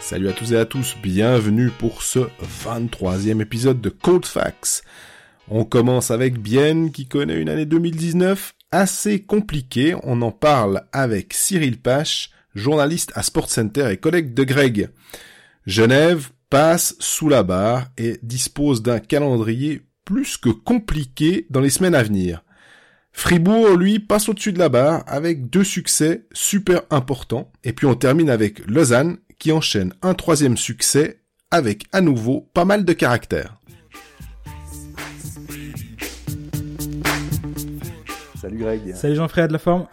Salut à tous et à tous, bienvenue pour ce 23e épisode de Cold Facts. On commence avec Bienne qui connaît une année 2019 assez compliquée. On en parle avec Cyril Pache, journaliste à Sports Center et collègue de Greg. Genève passe sous la barre et dispose d'un calendrier plus que compliqué dans les semaines à venir. Fribourg, lui, passe au-dessus de la barre avec deux succès super importants. Et puis on termine avec Lausanne qui enchaîne un troisième succès avec à nouveau pas mal de caractère. Salut Greg. Salut Jean-Frédéric de la forme?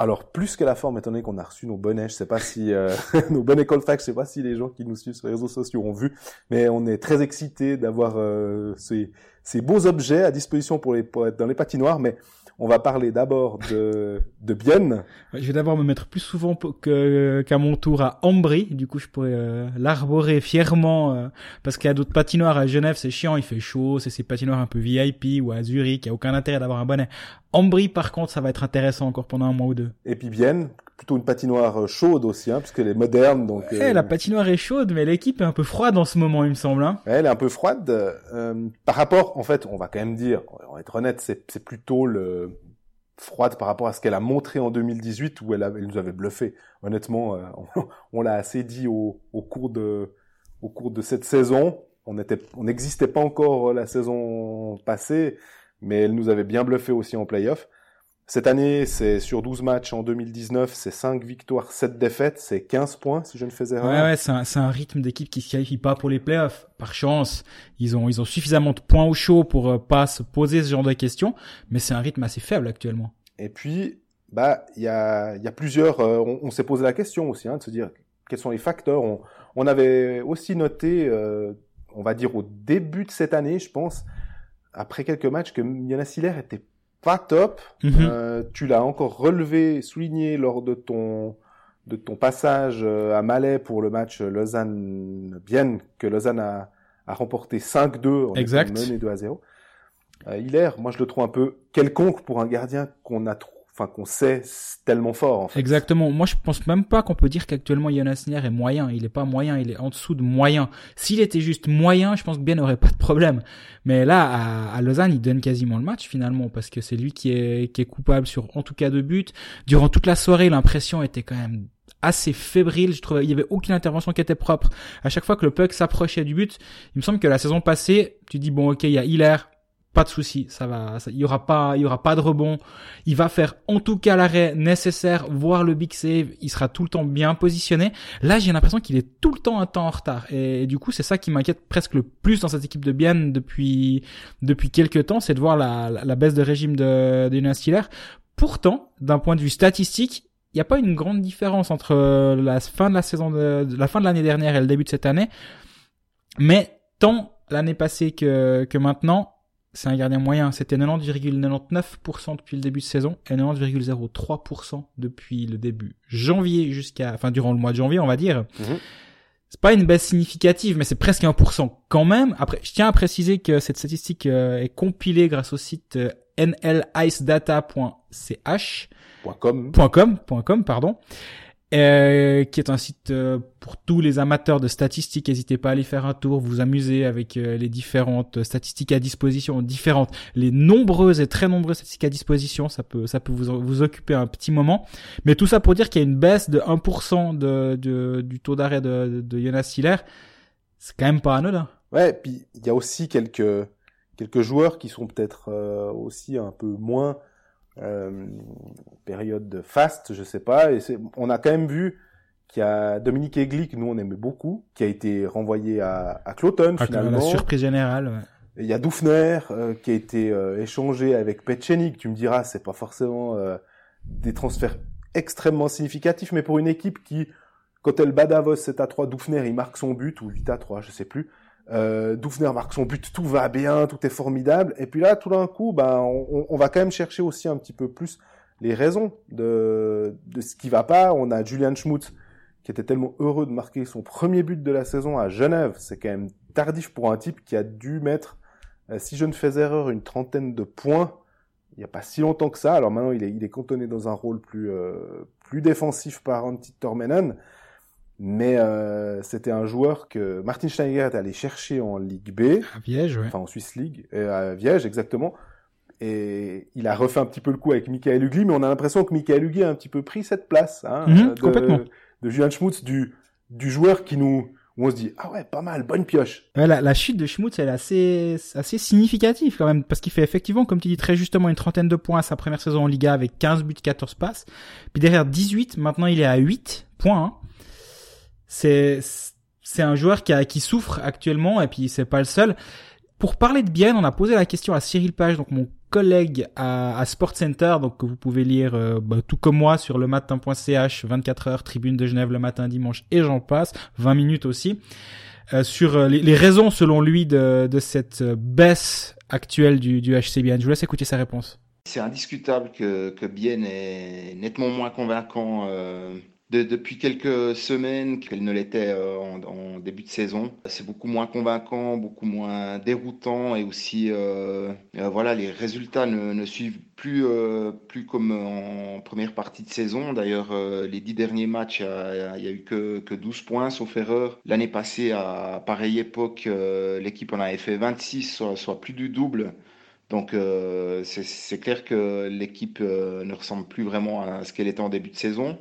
Alors plus que la forme, étant donné qu'on a reçu nos bonnets, je sais pas si euh, nos bonnets Colfax, je sais pas si les gens qui nous suivent sur les réseaux sociaux ont vu, mais on est très excités d'avoir euh, ces, ces beaux objets à disposition pour les pour être dans les patinoires, mais on va parler d'abord de, de Bienne. Je vais d'abord me mettre plus souvent que, qu'à mon tour à Ambry. Du coup, je pourrais euh, l'arborer fièrement euh, parce qu'il y a d'autres patinoires à Genève, c'est chiant, il fait chaud, c'est ces patinoires un peu VIP ou à Zurich, il n'y a aucun intérêt d'avoir un bonnet. Ambry, par contre, ça va être intéressant encore pendant un mois ou deux. Et puis Bienne, plutôt une patinoire euh, chaude aussi, hein, puisqu'elle est moderne. Donc, ouais, la patinoire est chaude, mais l'équipe est un peu froide en ce moment, il me semble. Hein. elle est un peu froide. Euh, par rapport, en fait, on va quand même dire, on va être honnête, c'est plutôt le froide par rapport à ce qu'elle a montré en 2018 où elle, elle nous avait bluffé. Honnêtement, euh, on, on l'a assez dit au, au, cours de au cours de cette saison. On n'existait pas encore la saison passée, mais elle nous avait bien bluffé aussi en playoff. Cette année, c'est sur 12 matchs en 2019, c'est 5 victoires, 7 défaites, c'est 15 points si je ne faisais rien. Ouais, ouais, c'est un, c'est un rythme d'équipe qui se qualifie pas pour les playoffs. Par chance, ils ont, ils ont suffisamment de points au chaud pour euh, pas se poser ce genre de questions, mais c'est un rythme assez faible actuellement. Et puis, bah, il y a, y a plusieurs, euh, on, on s'est posé la question aussi, hein, de se dire quels sont les facteurs. On, on avait aussi noté, euh, on va dire au début de cette année, je pense, après quelques matchs, que Yana Siller était pas top. Mhm. Euh, tu l'as encore relevé, souligné lors de ton de ton passage euh, à Malais pour le match Lausanne-Bienne que Lausanne a, a remporté 5-2 en Exact. mené 2 à 0. Euh, Hilaire, moi je le trouve un peu quelconque pour un gardien qu'on a trop qu'on sait tellement fort en fait. Exactement. Moi, je pense même pas qu'on peut dire qu'actuellement Jonas Nier est moyen. Il est pas moyen, il est en dessous de moyen. S'il était juste moyen, je pense que bien n'aurait pas de problème. Mais là, à, à, Lausanne, il donne quasiment le match finalement parce que c'est lui qui est qui est coupable sur en tout cas deux buts. Durant toute la soirée, l'impression était quand même assez fébrile. Je trouvais il y avait aucune intervention qui était propre. À chaque fois que le puck s'approchait du but, il me semble que la saison passée, tu dis bon ok, il y a Hilaire, pas de souci, ça va, il y aura pas, il y aura pas de rebond. Il va faire en tout cas l'arrêt nécessaire, voire le big save. Il sera tout le temps bien positionné. Là, j'ai l'impression qu'il est tout le temps un temps en retard. Et, du coup, c'est ça qui m'inquiète presque le plus dans cette équipe de Bienne depuis depuis quelques temps, c'est de voir la, la, baisse de régime de, de Jonas Hiller. Pourtant, d'un point de vue statistique, il n'y a pas une grande différence entre la fin de la saison de, de la fin de l'année dernière et le début de cette année. Mais tant l'année passée que, que maintenant, c'est un gardien moyen. C'était 90,99% depuis le début de saison et 90,03% depuis le début janvier jusqu'à, enfin durant le mois de janvier, on va dire. Mhm. C'est pas une baisse significative, mais c'est presque 1% quand même. Après, je tiens à préciser que cette statistique euh, est compilée grâce au site euh, nlicedata.ch. .com. .com, .com, pardon. Euh, qui est un site euh, pour tous les amateurs de statistiques. N'hésitez pas à aller faire un tour, vous amuser avec euh, les différentes statistiques à disposition, différentes, les nombreuses et très nombreuses statistiques à disposition. Ça peut, ça peut vous, vous occuper un petit moment. Mais tout ça pour dire qu'il y a une baisse de 1% de, de, du taux d'arrêt de, de, Jonas Hiller. C'est quand même pas anodin. Ouais, puis il y a aussi quelques quelques joueurs qui sont peut-être aussi un peu moins euh, période faste, je sais pas. Et on a quand même vu qu'il y a Dominique Eglic, nous on aimait beaucoup, qui a été renvoyé à, à Cloton ah, finalement. La surprise générale. Ouais. Il y a Dufner euh, qui a été euh, échangé avec Petchenik. Tu me diras, c'est pas forcément euh, des transferts extrêmement significatifs, mais pour une équipe qui, quand elle bat Davos 7 à 3, Dufner il marque son but ou 8 à 3, je sais plus. Euh, Dufner marque son but, tout va bien, tout est formidable. Et puis là, tout d'un coup, ben, on, on, va quand même chercher aussi un petit peu plus les raisons de, de ce qui va pas. On a Julian Schmutz qui était tellement heureux de marquer son premier but de la saison à Genève. C'est quand même tardif pour un type qui a dû mettre, euh, si je ne fais erreur, une trentaine de points. il y a pas si longtemps que ça. Alors maintenant, il est, il est cantonné dans un rôle plus, euh, plus défensif par Antti Tormenan. Mais euh, c'était un joueur que Martin Steiger est allé chercher en Ligue B, À Viège, ouais. enfin en Swiss League, euh, à Viège exactement. Et il a refait un petit peu le coup avec Michael Hugli, mais on a l'impression que Michael Hugli a un petit peu pris cette place hein, Mhm, de, complètement. de Julian Schmutz, du, du joueur qui nous, où on se dit ah ouais pas mal, bonne pioche. Ouais, la, la chute de Schmutz, elle est assez, assez significative quand même, parce qu'il fait effectivement, comme tu dis très justement, une trentaine de points à sa première saison en Liga avec 15 buts, 14 passes. Puis derrière 18, maintenant il est à 8 points. hein. C'est, c'est un joueur qui, a, qui souffre actuellement, et puis c'est pas le seul. Pour parler de Bienne, on a posé la question à Cyril Page, donc mon collègue à, à Sport Center, donc que vous pouvez lire euh, bah, tout comme moi sur le matin.ch, 24 heures, tribune de Genève le matin, dimanche, et j'en passe, 20 minutes aussi euh, sur euh, les, les raisons selon lui de, de cette euh, baisse actuelle du, du HCBN. Je vous laisse écouter sa réponse. C'est indiscutable que, que Bienne est nettement moins convaincant de- depuis quelques semaines qu'elle ne l'était euh, en, début de saison. C'est beaucoup moins convaincant, beaucoup moins déroutant et aussi euh, euh, voilà les résultats ne, suivent plus plus comme en première partie de saison. D'ailleurs les dix derniers matchs il y a, eu que, que 12 points sauf erreur. L'année passée à pareille époque l'équipe en avait fait 26 soit, soit plus du double. Donc c'est- clair que l'équipe ne ressemble plus vraiment à ce qu'elle était en début de saison,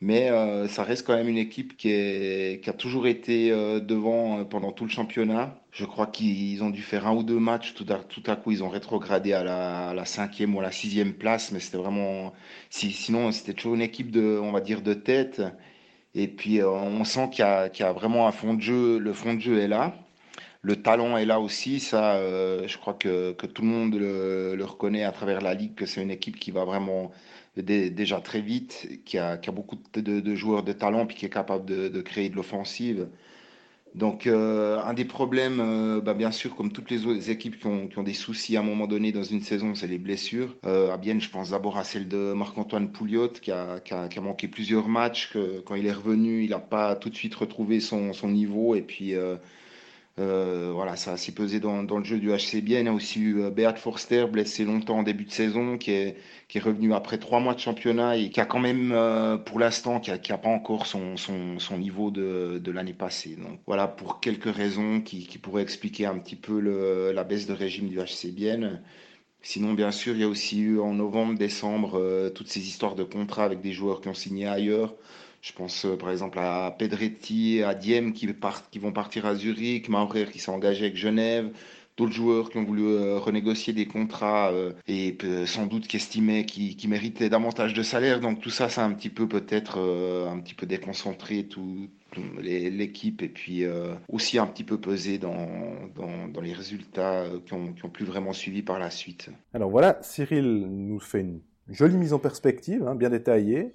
mais euh, ça reste quand même une équipe qui a toujours été euh, devant euh, pendant tout le championnat. Je crois qu'ils ont dû faire un ou deux matchs, tout à, coup ils ont rétrogradé à la, à la cinquième ou à la sixième place, mais c'était vraiment, si, sinon c'était toujours une équipe de, on va dire, de tête. Et puis on sent qu'il y a, vraiment un fond de jeu, le fond de jeu est là. Le talent est là aussi, ça, je crois que, tout le monde le, reconnaît à travers la ligue, que c'est une équipe qui va vraiment déjà très vite, qui a, qui a beaucoup de, joueurs de talent, puis qui est capable de, créer de l'offensive. Donc, euh, un des problèmes, euh, bah, bien sûr, comme toutes les autres équipes qui ont, qui ont des soucis à un moment donné dans une saison, c'est les blessures. Euh, à Bienne, je pense d'abord à celle de Marc-Antoine Pouliot, qui a, qui a- qui a manqué plusieurs matchs, que quand il est revenu, il n'a pas tout de suite retrouvé son, son niveau, et puis... euh, voilà, ça a s'y pesé dans, dans le jeu du HC Bien. Il y a aussi eu euh, Beat Forster, blessé longtemps en début de saison, qui est, qui est revenu après trois mois de championnat et qui a quand même, euh, pour l'instant, qui a, qui a pas encore son, son, son niveau de, de l'année passée. Donc voilà, pour quelques raisons qui, qui pourraient expliquer un petit peu le, la baisse de régime du HC Bien. Sinon, bien sûr, il y a aussi eu en novembre, décembre, toutes ces histoires de contrats avec des joueurs qui ont signé ailleurs. Je pense euh, par exemple à Pedretti, à Diem qui, vont partir à Zurich, Maurer qui s'est engagé avec Genève, d'autres joueurs qui ont voulu euh, renégocier des contrats euh, et sans doute qui estimaient qu'ils méritaient davantage de salaire. Donc tout ça, ça a un petit peu peut-être un petit peu déconcentré tout, l'équipe et puis aussi un petit peu pesé dans, les résultats qui ont, qui ont plus vraiment suivi par la suite. Alors voilà, Cyril nous fait une jolie mise en perspective, hein, bien détaillée.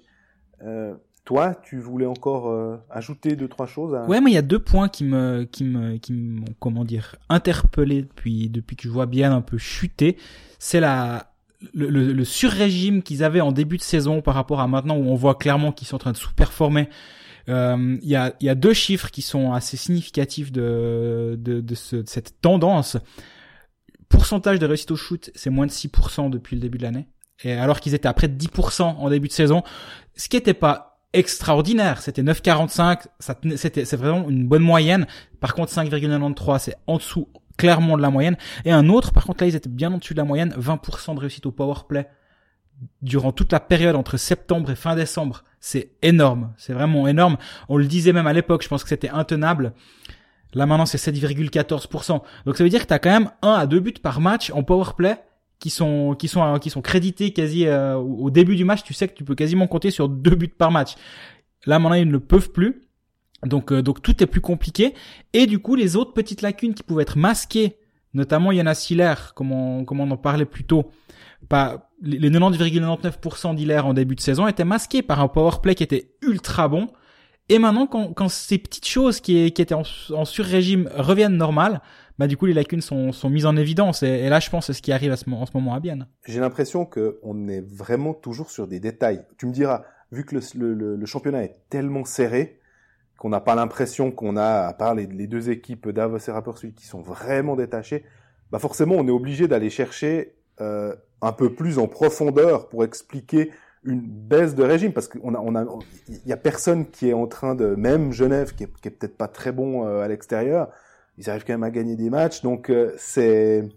Toi, tu voulais encore euh, ajouter deux trois choses à... Ouais, mais il y a deux points qui me, qui me, qui m'ont, comment dire, interpellé depuis, depuis que je vois bien un peu chuter. C'est la, le, le, le sur-régime qu'ils avaient en début de saison par rapport à maintenant où on voit clairement qu'ils sont en train de sous-performer. Euh, Il y, a, y a deux chiffres qui sont assez significatifs de, de, de, ce- de cette tendance. Pourcentage de réussite au shoot, c'est moins de 6% depuis le début de l'année. Et alors qu'ils étaient à près de 10% en début de saison. Ce qui n'était pas extraordinaire. C'était 9,45. Ça tenait- c'était, c'est vraiment une bonne moyenne. Par contre, 5,93, c'est en dessous clairement de la moyenne. Et un autre, par contre, là, ils étaient bien en dessus de la moyenne. 20% de réussite au power play durant toute la période entre septembre et fin décembre. C'est énorme. C'est vraiment énorme. On le disait même à l'époque. Je pense que c'était intenable. Là, maintenant, c'est 7,14%. Donc, ça veut dire que tu as quand même un à deux buts par match en power play qui sont qui sont qui sont crédités quasi euh, au début du match. Tu sais que tu peux quasiment compter sur deux buts par match. Là, maintenant, ils ne le peuvent plus. Donc, euh, donc tout est plus compliqué. Et du coup, les autres petites lacunes qui pouvaient être masquées, notamment Jonas Hiller, comme on, comme on en parlait plus tôt, pas, les les 90,99% d'Hiller en début de saison étaient masqués par un power play qui était ultra bon. Et maintenant, quand, quand ces petites choses qui, qui étaient en, en sur-régime reviennent normales, bah du coup les lacunes sont, sont mises en évidence. Et, là, je pense c'est ce qui arrive à ce, en ce moment à Bienne. J'ai l'impression que on est vraiment toujours sur des détails. Tu me diras, vu que le, le- championnat est tellement serré qu'on n'a pas l'impression qu'on a, à part les, deux équipes Davos et qui sont vraiment détachées, bah forcément on est obligé d'aller chercher euh, un peu plus en profondeur pour expliquer une baisse de régime parce qu'on a, on a, il y a personne qui est en train de, même Genève qui est peut-être pas très bon euh, à l'extérieur, ils arrivent quand même à gagner des matchs, donc euh, c'est,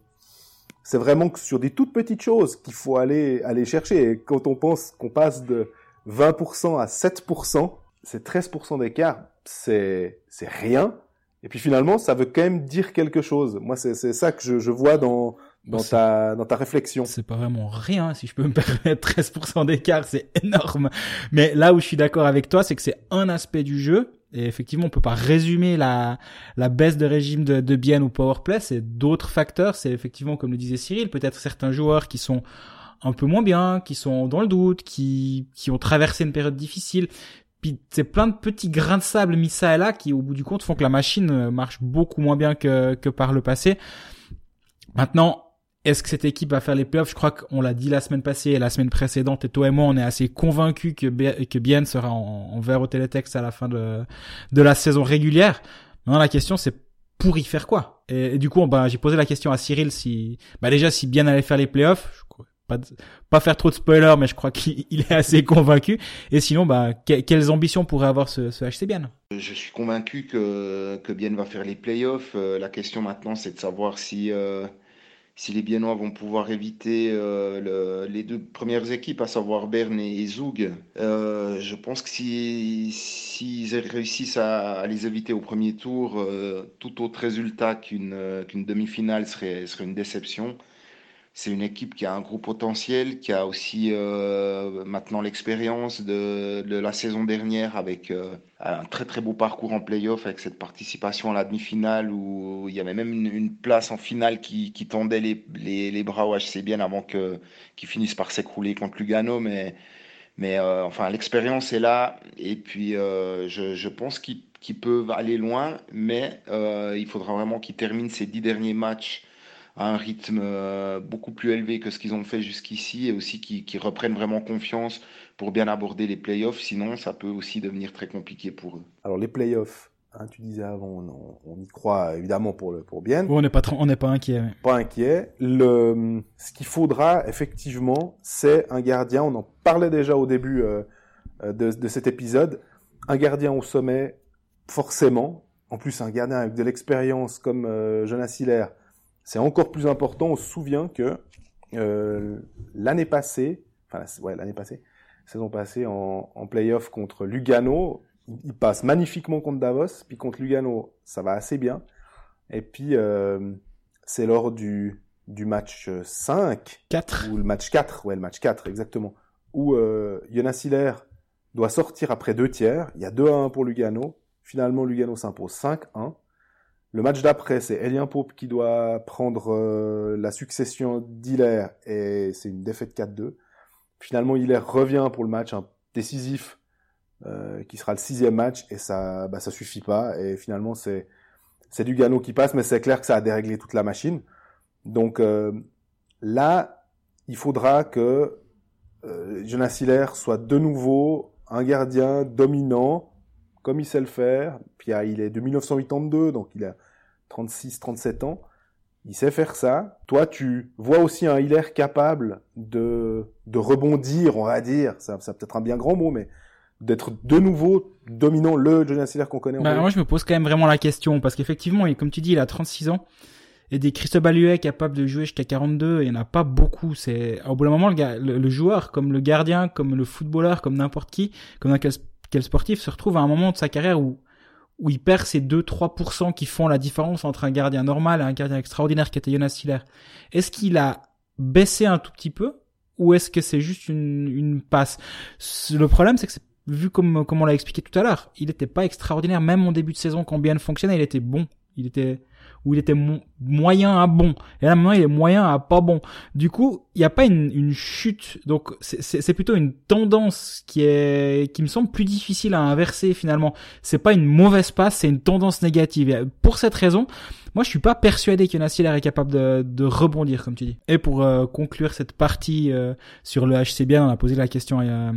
c'est vraiment que sur des toutes petites choses qu'il faut aller, aller chercher. Et quand on pense qu'on passe de 20% à 7%, c'est 13% d'écart, c'est, c'est rien. Et puis finalement, ça veut quand même dire quelque chose. Moi, c'est, c'est ça que je, je vois dans, dans ta, dans ta réflexion. C'est pas vraiment rien, si je peux me permettre. 13% d'écart, c'est énorme. Mais là où je suis d'accord avec toi, c'est que c'est un aspect du jeu. Et effectivement, on peut pas résumer la, la baisse de régime de, de bien ou powerplay. C'est d'autres facteurs. C'est effectivement, comme le disait Cyril, peut-être certains joueurs qui sont un peu moins bien, qui sont dans le doute, qui, qui ont traversé une période difficile. Puis c'est plein de petits grains de sable mis ça et là qui, au bout du compte, font que la machine marche beaucoup moins bien que, que par le passé. Maintenant, est-ce que cette équipe va faire les playoffs? Je crois qu'on l'a dit la semaine passée et la semaine précédente, et toi et moi, on est assez convaincus que, que Bien sera en, vert au télétexte à la fin de, de la saison régulière. Maintenant, la question, c'est pour y faire quoi? Et, du coup, bah, j'ai posé la question à Cyril si, bah déjà, si Bien allait faire les playoffs. Je crois, pas, pas faire trop de spoilers, mais je crois qu'il est assez convaincu. Et sinon, bah, quelles ambitions pourrait avoir ce, ce HC Bien? Je suis convaincu que, que Bien va faire les playoffs. Euh, la question maintenant, c'est de savoir si... Euh si les Biennois vont pouvoir éviter euh, le, les deux premières équipes, à savoir Berne et, Zoug, euh, je pense que s'ils si, réussissent à, les éviter au premier tour, euh, tout autre résultat qu'une qu'une demi-finale serait, serait une déception. C'est une équipe qui a un gros potentiel, qui a aussi euh, maintenant l'expérience de, la saison dernière avec euh, un très très beau parcours en playoff avec cette participation à la demi-finale où il y avait même une, place en finale qui, qui tendait les, les, les, bras au HC bien avant qu'ils finissent par s'écrouler contre Lugano. Mais, euh, enfin l'expérience est là et puis je, pense qu'ils qu peuvent aller loin, mais il faudra vraiment qu'ils terminent ces dix derniers matchs à un rythme euh, beaucoup plus élevé que ce qu'ils ont fait jusqu'ici et aussi qui, qui, reprennent vraiment confiance pour bien aborder les playoffs. Sinon, ça peut aussi devenir très compliqué pour eux. Alors les playoffs, hein, tu disais avant, on, on, y croit évidemment pour le pour bien. on n'est pas on n'est pas inquiet. Mais... Pas inquiet. Le ce qu'il faudra effectivement, c'est un gardien. On en parlait déjà au début euh, de, de cet épisode. Un gardien au sommet, forcément. En plus, un gardien avec de l'expérience comme euh, Jonas Hiller c'est encore plus important. On se souvient que euh, l'année passée, enfin ouais, l'année passée, saison passée en, en playoff contre Lugano, il passe magnifiquement contre Davos, puis contre Lugano, ça va assez bien. Et puis euh, c'est lors du du match 5 4 ou le match 4, ouais, le match 4 exactement, où euh, Jonas Hiller doit sortir après deux tiers, il y a 2 à 1 pour Lugano. Finalement Lugano s'impose 5-1. Le match d'après, c'est Elien Pope qui doit prendre euh, la succession d'Hiller et c'est une défaite 4-2. Finalement, Hiller revient pour le match décisif euh, qui sera le sixième match et ça, bah, ça suffit pas. Et finalement, c'est c'est Lugano qui passe, mais c'est clair que ça a déréglé toute la machine. Donc euh, là, il faudra que Jonas Hiller soit de nouveau un gardien dominant comme il sait le faire. Puis ah, il est de 1982, donc il a 36, 37 ans. Il sait faire ça. Toi, tu vois aussi un Hiller capable de, de rebondir, on va dire. Ça, ça peut-être un bien grand mot, mais d'être de nouveau dominant le Jonas Hiller qu'on connaît. Bah, moi, je me pose quand même vraiment la question parce qu'effectivement, comme tu dis, il a 36 ans. Et des Cristobal Huet capables de jouer jusqu'à 42, il n'y en a pas beaucoup. C'est au bout d'un moment, le, le, le, joueur, comme le gardien, comme le footballeur, comme n'importe qui, comme n'importe quel sportif se retrouve à un moment de sa carrière où où il perd ces 2-3% qui font la différence entre un gardien normal et un gardien extraordinaire qui était Jonas Hiller. Est-ce qu'il a baissé un tout petit peu ou est-ce que c'est juste une, une passe? Le problème, c'est que vu comme, comme on l'a expliqué tout à l'heure, il n'était pas extraordinaire. Même en début de saison, quand bien fonctionnait, il était bon. Il était où il était mo moyen à bon. Et là maintenant il est moyen à pas bon. Du coup, il n'y a pas une, une chute. Donc c'est plutôt une tendance qui est qui me semble plus difficile à inverser finalement. C'est pas une mauvaise passe, c'est une tendance négative. Et pour cette raison, moi je suis pas persuadé que Nassiller est capable de, de, rebondir comme tu dis. Et pour euh, conclure cette partie euh, sur le HCBN, on a posé la question à,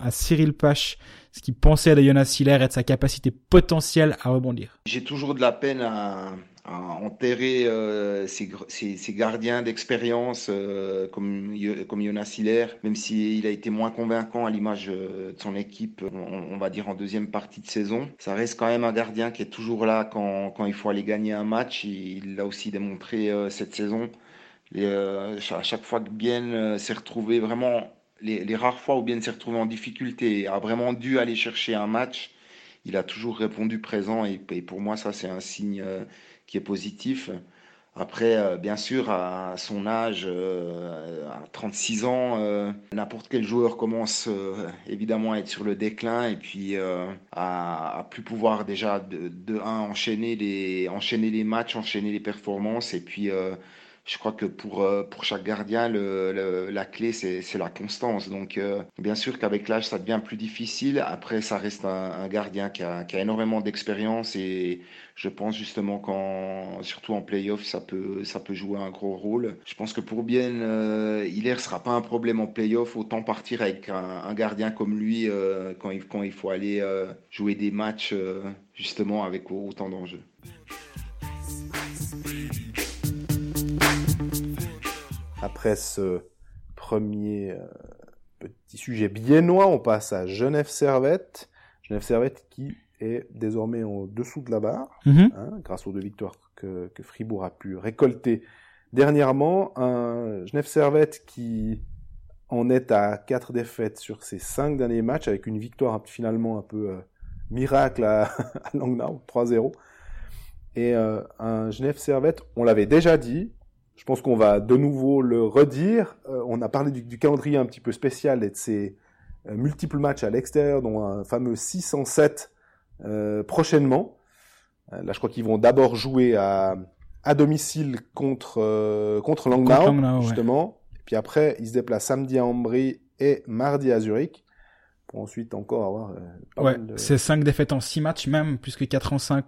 à Cyril Pache ce qu'il pensait de Jonas Hiller et de sa capacité potentielle à rebondir. J'ai toujours de la peine à, enterrer euh, ses, gardiens d'expérience euh, comme, comme Jonas Hiller, même s'il a été moins convaincant à l'image euh, de son équipe, on, va dire en deuxième partie de saison. Ça reste quand même un gardien qui est toujours là quand, quand il faut aller gagner un match. Il l'a aussi démontré cette saison. À chaque fois que Bien s'est retrouvé vraiment, les, rares fois où Bien s'est retrouvé en difficulté, a vraiment dû aller chercher un match, il a toujours répondu présent et pour moi ça c'est un signe qui est positif. Après, euh, bien sûr, à son âge, euh, à 36 ans, euh, n'importe quel joueur commence évidemment à être sur le déclin et puis à, plus pouvoir déjà de, de un enchaîner les enchaîner les matchs, enchaîner les performances et puis je crois que pour, euh, pour chaque gardien, le, la clé, c'est la constance. Donc, euh, bien sûr qu'avec l'âge, ça devient plus difficile. Après, ça reste un, gardien qui a, qui a énormément d'expérience et je pense justement qu'en, surtout en playoff, ça peut, ça peut jouer un gros rôle. Je pense que pour bien, euh, Hilaire sera pas un problème en playoff. Autant partir avec un, gardien comme lui euh, quand, il, quand il faut aller jouer des matchs justement avec autant d'enjeux. Après ce premier euh, petit sujet biennois, on passe à Genève Servette. Genève Servette qui est désormais en dessous de la barre, mhm. hein, grâce aux deux victoires que, Fribourg a pu récolter dernièrement. Un Genève Servette qui en est à quatre défaites sur ses cinq derniers matchs, avec une victoire finalement un peu euh, miracle à, à Langnau, 3-0. Et euh, un Genève Servette, on l'avait déjà dit, je pense qu'on va de nouveau le redire. Euh, on a parlé du, calendrier un petit peu spécial et de ces euh, multiples matchs à l'extérieur, dont un fameux 607 euh, prochainement. là, je crois qu'ils vont d'abord jouer à, à domicile contre contre Langnau, justement. Et puis après, ils se déplacent samedi à Ambry et mardi à Zurich. Pour ensuite encore avoir. ouais, c'est 5 défaites en 6 matchs, même plus que 4 en 5.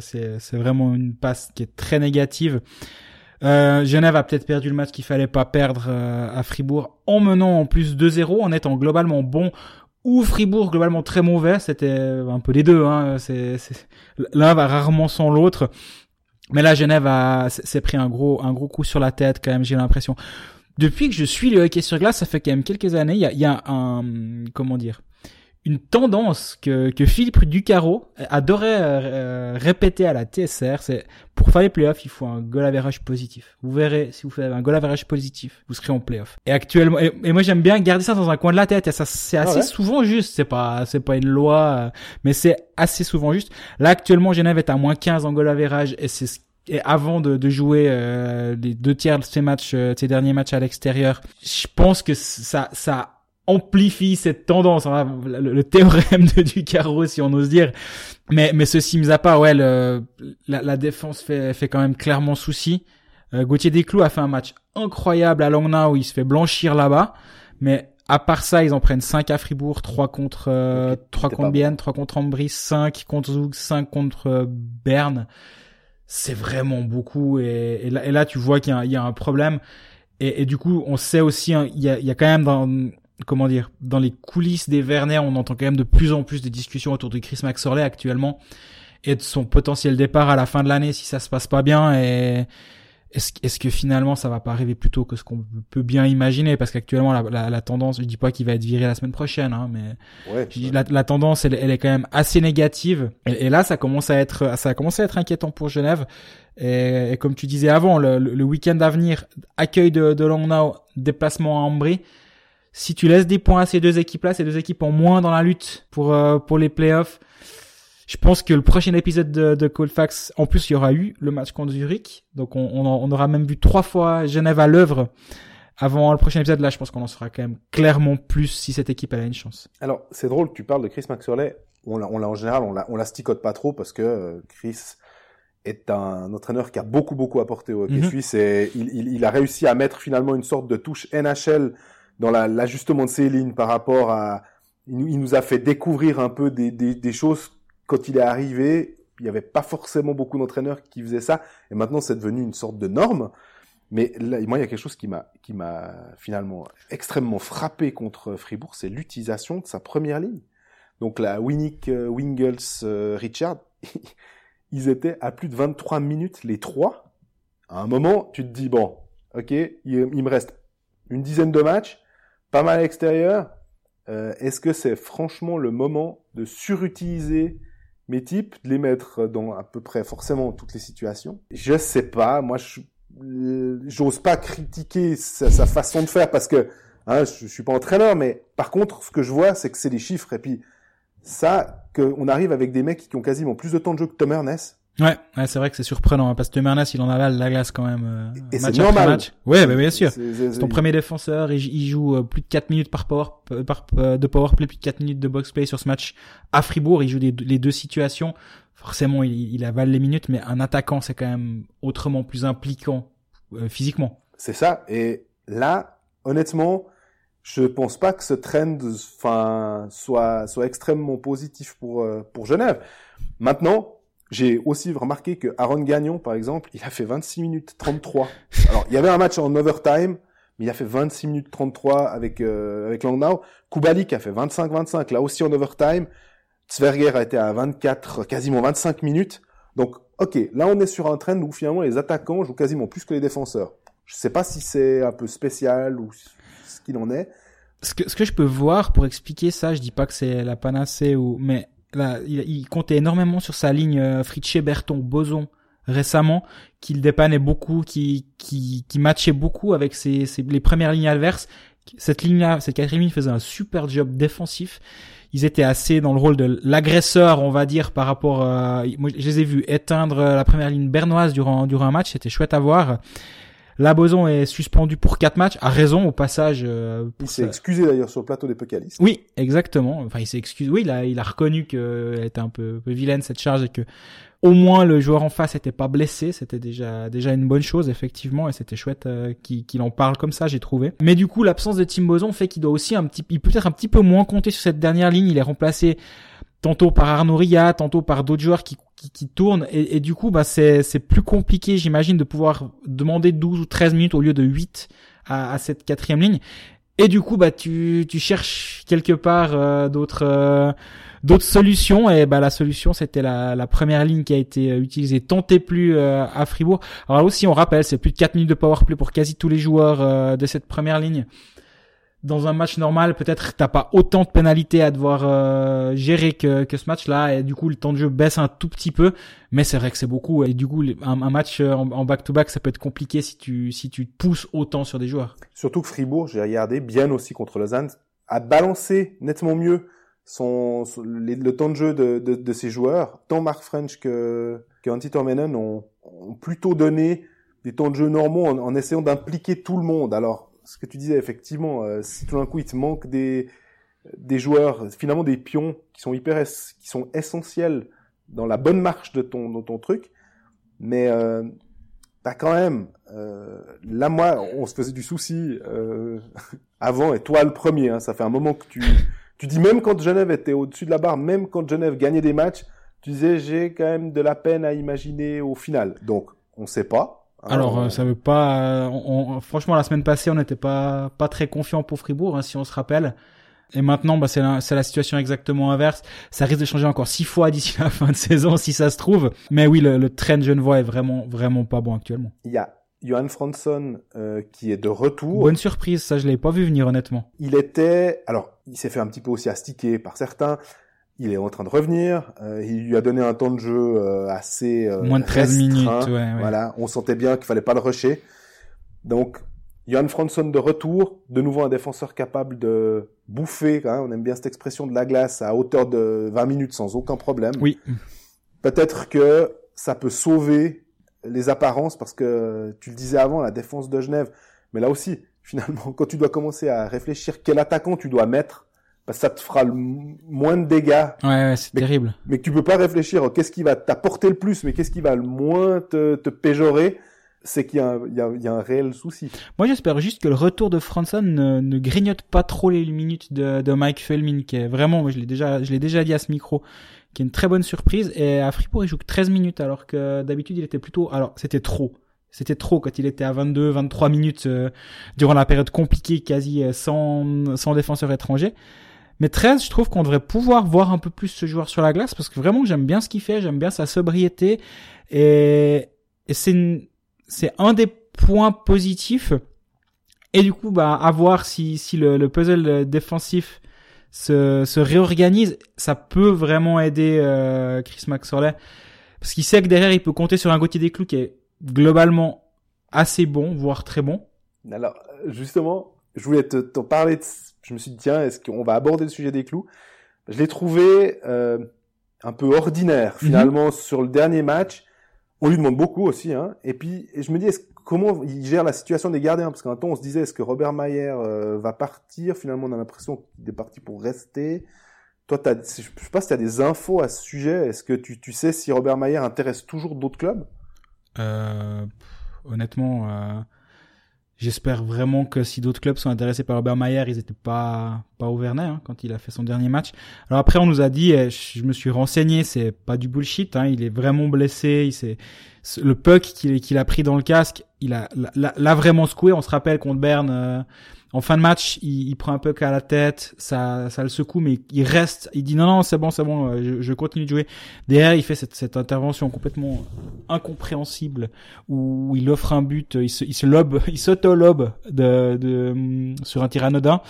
c'est vraiment une passe qui est très négative. Euh, Genève a peut-être perdu le match qu'il fallait pas perdre euh, à Fribourg en menant en plus 2-0, en étant globalement bon ou Fribourg globalement très mauvais. C'était un peu les deux. Hein. L'un va rarement sans l'autre. Mais là, Genève a s'est pris un gros un gros coup sur la tête quand même. J'ai l'impression. Depuis que je suis le hockey sur glace, ça fait quand même quelques années. Il y a, y a un comment dire une tendance que, que Philippe Ducaro adorait euh, euh, répéter à la TSR, c'est pour faire les playoffs, il faut un goal average positif. Vous verrez, si vous faites un goal average positif, vous serez en playoff. Et actuellement, et, moi j'aime bien garder ça dans un coin de la tête, et ça c'est ah assez souvent juste, c'est pas c'est pas une loi, euh, mais c'est assez souvent juste. Là actuellement, Genève est à moins 15 en goal average, et c'est et avant de, de jouer les deux tiers de ces matchs, ces derniers matchs à l'extérieur, je pense que ça ça amplifie cette tendance, hein, le, théorème de Ducaro si on ose dire. Mais mais ceci mis à part, ouais, la, la, défense fait fait quand même clairement souci. Euh, Gauthier Desclous a fait un match incroyable à Langnau où il se fait blanchir là-bas, mais à part ça, ils en prennent 5 à Fribourg, 3 contre euh, 3 contre Bienne, 3 contre Ambry, 5 contre Zug, 5 contre euh, Berne. C'est vraiment beaucoup et, et, là, et, là, tu vois qu'il y, y, a un problème. Et, et, du coup, on sait aussi, hein, il y, a, il y a quand même dans comment dire, dans les coulisses des Werner, on entend quand même de plus en plus de discussions autour de Chris Maxorley actuellement et de son potentiel départ à la fin de l'année si ça se passe pas bien. Et est-ce est que finalement ça va pas arriver plus tôt que ce qu'on peut bien imaginer? Parce qu'actuellement la, la, tendance je dis pas qu'il va être viré la semaine prochaine hein, mais la, la, tendance elle, elle, est quand même assez négative. Et, là ça commence à être ça a commencé à être inquiétant pour Genève. Et, comme tu disais avant le, le, week-end à venir accueil de, de Langnau déplacement à Ambry si tu laisses des points à ces deux équipes-là, ces deux équipes en moins dans la lutte pour euh, pour les playoffs, je pense que le prochain épisode de, de Colfax, en plus il y aura eu le match contre Zurich, donc on, on, aura même vu trois fois Genève à l'œuvre avant le prochain épisode. Là, je pense qu'on en saura quand même clairement plus si cette équipe elle a une chance. Alors c'est drôle que tu parles de Chris Maxwell. On l'a, on en général, on la, on la sticote pas trop parce que euh, Chris est un entraîneur qui a beaucoup beaucoup apporté au hockey mhm. suisse et il, il, il, a réussi à mettre finalement une sorte de touche NHL dans l'ajustement de ses lignes par rapport à... Il, nous a fait découvrir un peu des, des, des choses quand il est arrivé. Il n'y avait pas forcément beaucoup d'entraîneurs qui faisaient ça. Et maintenant, c'est devenu une sorte de norme. Mais là, moi, il y a quelque chose qui m'a qui m'a finalement extrêmement frappé contre Fribourg, c'est l'utilisation de sa première ligne. Donc la Winnick, euh, Wingles, euh, Richard, ils étaient à plus de 23 minutes les trois. À un moment, tu te dis, bon, ok, il, il me reste une dizaine de matchs, pas mal à l'extérieur. Euh, Est-ce que c'est franchement le moment de surutiliser mes types, de les mettre dans à peu près forcément toutes les situations? Je sais pas. Moi, euh, j'ose pas critiquer sa, façon de faire parce que hein, je, je suis pas entraîneur, mais par contre, ce que je vois, c'est que c'est les chiffres et puis ça, qu'on arrive avec des mecs qui ont quasiment plus de temps de jeu que Tom Ernest. Ouais, ouais c'est vrai que c'est surprenant hein, parce que Tom Ernest, il en avale la glace quand même. Euh, et c'est normal. Match. Ouais, bah, bien sûr. C'est ton premier défenseur, il, il joue euh, plus de 4 minutes par power, par, de power play, plus de 4 minutes de box play sur ce match à Fribourg. Il joue les, les deux situations. Forcément, il, il, avale les minutes, mais un attaquant, c'est quand même autrement plus impliquant euh, physiquement. C'est ça. Et là, honnêtement, je pense pas que ce trend, enfin, soit soit extrêmement positif pour euh, pour Genève. Maintenant, j'ai aussi remarqué que Aaron Gagnon, par exemple, il a fait 26 minutes 33. Alors, il y avait un match en overtime, mais il a fait 26 minutes 33 avec euh, avec Langnau. Kubalik a fait 25-25, là aussi en overtime. Zverger a été à 24, quasiment 25 minutes. Donc, ok, là on est sur un trend où finalement les attaquants jouent quasiment plus que les défenseurs. Je sais pas si c'est un peu spécial ou ce qu'il en est. Ce que, ce que je peux voir pour expliquer ça, je dis pas que c'est la panacée ou, mais là, il, il, comptait énormément sur sa ligne euh, Fritché, Berton, Boson récemment, qu'il dépannait beaucoup, qui, qui, qui matchait beaucoup avec ses, ses, les premières lignes adverses. Cette ligne-là, cette quatrième ligne faisait un super job défensif. Ils étaient assez dans le rôle de l'agresseur, on va dire, par rapport. Euh, moi, je les ai vus éteindre la première ligne bernoise durant durant un match. C'était chouette à voir. La Boson est suspendu pour quatre matchs, à raison au passage. Euh, il s'est excusé d'ailleurs sur le plateau des Pécalistes. Oui, exactement. Enfin, il s'est excusé. Oui, il a, il a reconnu qu'elle était un peu, peu vilaine cette charge et que au moins le joueur en face était pas blessé. C'était déjà déjà une bonne chose effectivement et c'était chouette euh, qu'il qu en parle comme ça, j'ai trouvé. Mais du coup, l'absence de Tim Boson fait qu'il doit aussi un petit, il peut être un petit peu moins compter sur cette dernière ligne. Il est remplacé tantôt par Arnaud tantôt par d'autres joueurs qui, qui, qui tournent. Et, et, du coup bah c'est c'est plus compliqué j'imagine de pouvoir demander 12 ou 13 minutes au lieu de 8 à, à cette quatrième ligne. Et du coup bah tu tu cherches quelque part euh, d'autres euh, d'autres solutions. Et bah la solution c'était la, la première ligne qui a été euh, utilisée tentez plus euh, à Fribourg. Alors aussi on rappelle c'est plus de 4 minutes de power play pour quasi tous les joueurs euh, de cette première ligne dans un match normal, peut-être t'as pas autant de pénalités à devoir euh, gérer que, que ce match-là, et du coup le temps de jeu baisse un tout petit peu, mais c'est vrai que c'est beaucoup, et du coup un, match en back-to-back, ça peut être compliqué si tu si tu pousses autant sur des joueurs. Surtout que Fribourg, j'ai regardé bien aussi contre Lausanne, a balancé nettement mieux son, le temps de jeu de, de, de, ses joueurs. Tant Mark French que, que Antti ont, ont plutôt donné des temps de jeu normaux en, en essayant d'impliquer tout le monde. Alors ce que tu disais effectivement, euh, si tout d'un coup il te manque des des joueurs, finalement des pions qui sont hyper qui sont essentiels dans la bonne marche de ton de ton truc, mais euh, t'as quand même euh, là moi on se faisait du souci euh, avant et toi le premier, hein, ça fait un moment que tu tu dis même quand Genève était au-dessus de la barre, même quand Genève gagnait des matchs, tu disais j'ai quand même de la peine à imaginer au final. Donc on sait pas, alors, euh, ça veut pas. Euh, on, franchement, la semaine passée, on n'était pas pas très confiant pour Fribourg, hein, si on se rappelle. Et maintenant, bah, c'est la, la, situation exactement inverse. Ça risque de changer encore six fois d'ici la fin de saison, si ça se trouve. Mais oui, le, le trend genevois est vraiment vraiment pas bon actuellement. Il y a Johan Franson euh, qui est de retour. Bonne surprise, ça je l'ai pas vu venir honnêtement. Il était, alors, il s'est fait un petit peu aussi astiquer par certains il est en train de revenir. Euh, il lui a donné un temps de jeu euh, assez euh, moins de 13 minutes. Ouais, ouais. Voilà, on sentait bien qu'il fallait pas le rusher. Donc, Johan Franson de retour, de nouveau un défenseur capable de bouffer. Hein, on aime bien cette expression de la glace à hauteur de 20 minutes sans aucun problème. Oui. Peut-être que ça peut sauver les apparences parce que tu le disais avant, la défense de Genève. Mais là aussi, finalement, quand tu dois commencer à réfléchir quel attaquant tu dois mettre bah, ça te fera le moins de dégâts. Ouais, ouais c'est terrible. Mais tu peux pas réfléchir, oh, qu'est-ce qui va t'apporter le plus, mais qu'est-ce qui va le moins te, te péjorer? C'est qu'il y, y, y, a un réel souci. Moi, j'espère juste que le retour de Franson ne, ne, grignote pas trop les minutes de, de Mike Felmin, qui est vraiment, moi, je l'ai déjà, je l'ai déjà dit à ce micro, qui est une très bonne surprise. Et à Fribourg, il joue que 13 minutes, alors que d'habitude, il était plutôt, alors, c'était trop. C'était trop quand il était à 22, 23 minutes euh, durant la période compliquée, quasi euh, sans, sans défenseur étranger. Mais 13, je trouve qu'on devrait pouvoir voir un peu plus ce joueur sur la glace parce que vraiment j'aime bien ce qu'il fait, j'aime bien sa sobriété et, et c'est c'est un des points positifs. Et du coup, bah, à voir si, si le, le puzzle défensif se, se réorganise, ça peut vraiment aider euh, Chris Maxwell parce qu'il sait que derrière il peut compter sur un Gauthier Desclous qui est globalement assez bon, voire très bon. Alors justement, je voulais te parler. De... Je me suis dit tiens, est-ce qu'on va aborder le sujet des clous? Je l'ai trouvé euh, un peu ordinaire mhm. finalement sur le dernier match. On lui demande beaucoup aussi, hein. Et puis je me dis comment il gère la situation des gardiens? Parce qu'un temps, on se disait, est-ce que Robert Mayer euh, va partir? Finalement, on a l'impression qu'il est parti pour rester. Toi, as, je sais pas si tu as des infos à ce sujet. Est-ce que tu, tu sais si Robert Mayer intéresse toujours d'autres clubs? Euh, Honnêtement, J'espère vraiment que si d'autres clubs sont intéressés par Robert Mayer, ils étaient pas pas au Vernet hein, quand il a fait son dernier match. Alors après, on nous a dit, je me suis renseigné, c'est pas du bullshit. Hein, il est vraiment blessé. Il s'est le puck qu'il qu'il a pris dans le casque, il a l'a vraiment secoué. On se rappelle contre Berne euh, en fin de match, il, il, prend un puck à la tête, ça, ça le secoue, mais il reste. Il dit non, non, c'est bon, c'est bon, euh, je, je, continue de jouer. Derrière, il fait cette, cette intervention complètement incompréhensible où il offre un but, il se, il lobe, il s'auto-lobe de, de, sur un tir anodin.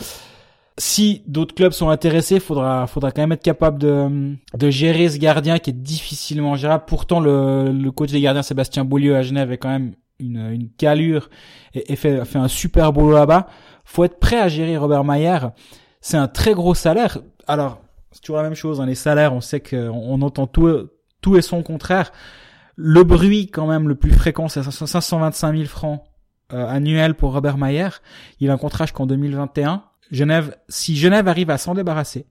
Si d'autres clubs sont intéressés, faudra, faudra quand même être capable de, de gérer ce gardien qui est difficilement gérable. Pourtant, le, le coach des gardiens, Sébastien Beaulieu à Genève, est quand même une, une calure et, et fait, fait un super boulot là-bas faut être prêt à gérer Robert Mayer. C'est un très gros salaire. Alors, c'est toujours la même chose. Hein, les salaires, on sait qu'on on entend tout, tout et son contraire. Le bruit, quand même, le plus fréquent, c'est 525 000 francs euh, annuels pour Robert Mayer. Il a un contrat jusqu'en 2021. Genève, si Genève arrive à s'en débarrasser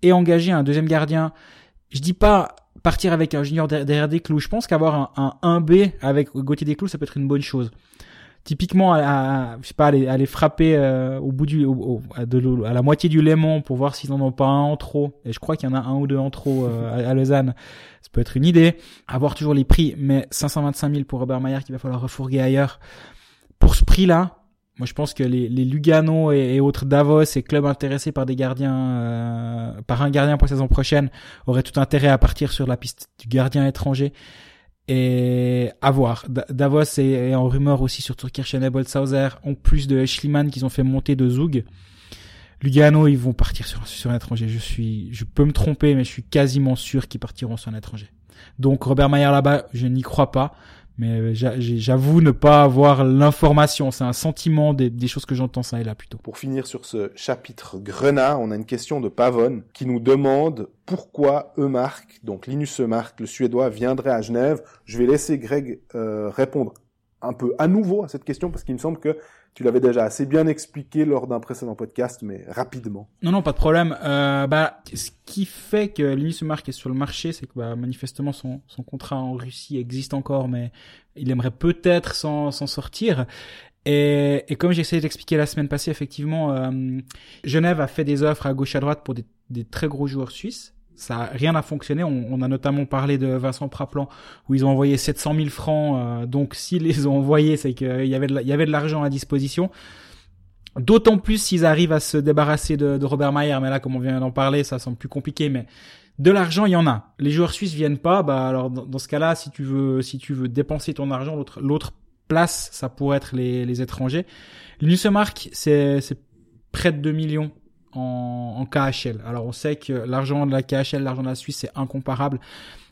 et engager un deuxième gardien, je dis pas partir avec un junior derrière des clous. Je pense qu'avoir un, un 1B avec Gauthier des clous, ça peut être une bonne chose typiquement à, je sais pas aller, aller frapper euh, au bout du au, à, de, à la moitié du Léman pour voir s'ils n'en ont pas un en trop. Et je crois qu'il y en a un ou deux en trop euh, à, Lausanne. Ça peut être une idée. Avoir toujours les prix mais 525 000 pour Robert Mayer qu'il va falloir refourguer ailleurs. Pour ce prix là moi je pense que les, les Lugano et, autres Davos et clubs intéressés par des gardiens euh, par un gardien pour la saison prochaine auraient tout intérêt à partir sur la piste du gardien étranger et à voir. Davos est, en rumeur aussi sur Turkirchen et Bolshauser, en plus de Schliemann qu'ils ont fait monter de Zug. Lugano, ils vont partir sur, sur un étranger. Je suis, je peux me tromper, mais je suis quasiment sûr qu'ils partiront sur un étranger. Donc Robert Mayer là-bas, je n'y crois pas mais j'avoue ne pas avoir l'information. C'est un sentiment des, des choses que j'entends ça et là plutôt. Pour finir sur ce chapitre Grenat, on a une question de Pavone qui nous demande pourquoi Eumark, donc Linus Eumark, le Suédois, viendrait à Genève. Je vais laisser Greg euh, répondre un peu à nouveau à cette question parce qu'il me semble que tu l'avais déjà assez bien expliqué lors d'un précédent podcast, mais rapidement. Non, non, pas de problème. Euh, bah, ce qui fait que Linus est sur le marché, c'est que bah, manifestement son, son contrat en Russie existe encore, mais il aimerait peut-être s'en sortir. Et, et comme j'essayé d'expliquer la semaine passée, effectivement, euh, Genève a fait des offres à gauche à droite pour des, des très gros joueurs suisses ça rien à fonctionner. On, on, a notamment parlé de Vincent Praplan où ils ont envoyé 700 000 francs. Euh, donc s'ils les ont envoyés, c'est qu'il y avait de, il y avait de l'argent à disposition. D'autant plus s'ils arrivent à se débarrasser de, de, Robert Mayer. Mais là, comme on vient d'en parler, ça semble plus compliqué. Mais de l'argent, il y en a. Les joueurs suisses viennent pas. Bah alors dans, ce cas-là, si tu veux, si tu veux dépenser ton argent, l'autre, l'autre place, ça pourrait être les, les étrangers. Mark, c'est, c'est près de 2 millions en, en KHL. Alors on sait que l'argent de la KHL, l'argent de la Suisse, c'est incomparable,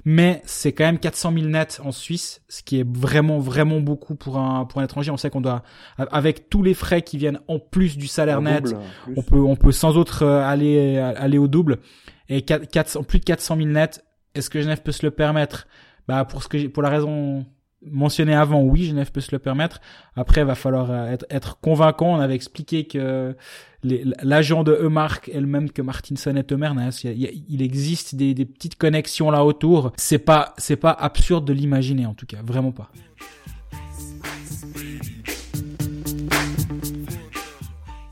mais c'est quand même 400 000 nets en Suisse, ce qui est vraiment vraiment beaucoup pour un pour un étranger. On sait qu'on doit, avec tous les frais qui viennent en plus du salaire net, on peut on peut sans autre euh, aller aller au double. Et 4, plus de 400 000 nets, est-ce que Genève peut se le permettre? Bah pour ce que pour la raison mentionné avant, oui, Genève peut se le permettre. Après, il va falloir euh, être, convaincant. On avait expliqué que l'agent de Eumark est le même que Martinson et Temer. Il existe des, des, petites connexions là autour. C'est pas, c'est pas absurde de l'imaginer, en tout cas. Vraiment pas.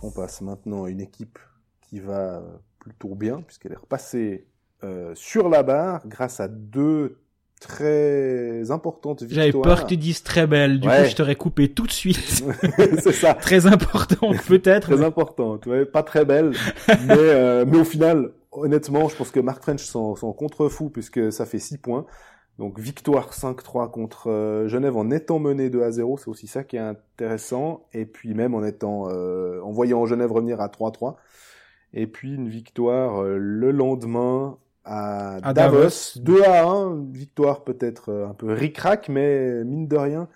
On passe maintenant à une équipe qui va plutôt bien, puisqu'elle est repassée euh, sur la barre grâce à deux très importante victoire. J'avais peur que tu dises très belle, du Ouais. coup je t'aurais coupé tout de suite. c'est ça. très importante peut-être. Très importante, ouais, pas très belle, mais euh, mais au final, honnêtement, je pense que Mark French s'en s'en contrefou puisque ça fait 6 points. Donc victoire 5-3 contre euh, Genève en étant mené 2 à 0, c'est aussi ça qui est intéressant. Et puis même en étant, euh, en voyant Genève revenir à 3-3. Et puis une victoire euh, le lendemain à, À Davos, Davos. 2 à 1, une victoire peut-être euh, un peu ric-rac, mais mine de rien,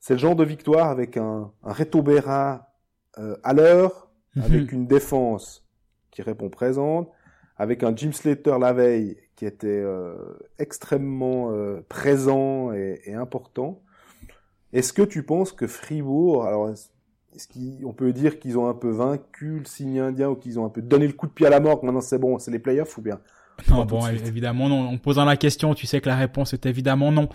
c'est le genre de victoire avec un, un Reto Berra euh, à l'heure, Mhm. avec une défense qui répond présente, avec un Jim Slater la veille qui était euh, extrêmement euh, présent et, et important. Est-ce que tu penses que Fribourg, alors est-ce qu'on peut dire qu'ils ont un peu vaincu le signe indien ou qu'ils ont un peu donné le coup de pied à la mort, maintenant c'est bon, c'est les playoffs ou bien Non, bon, évidemment non. En posant la question, tu sais que la réponse est évidemment non.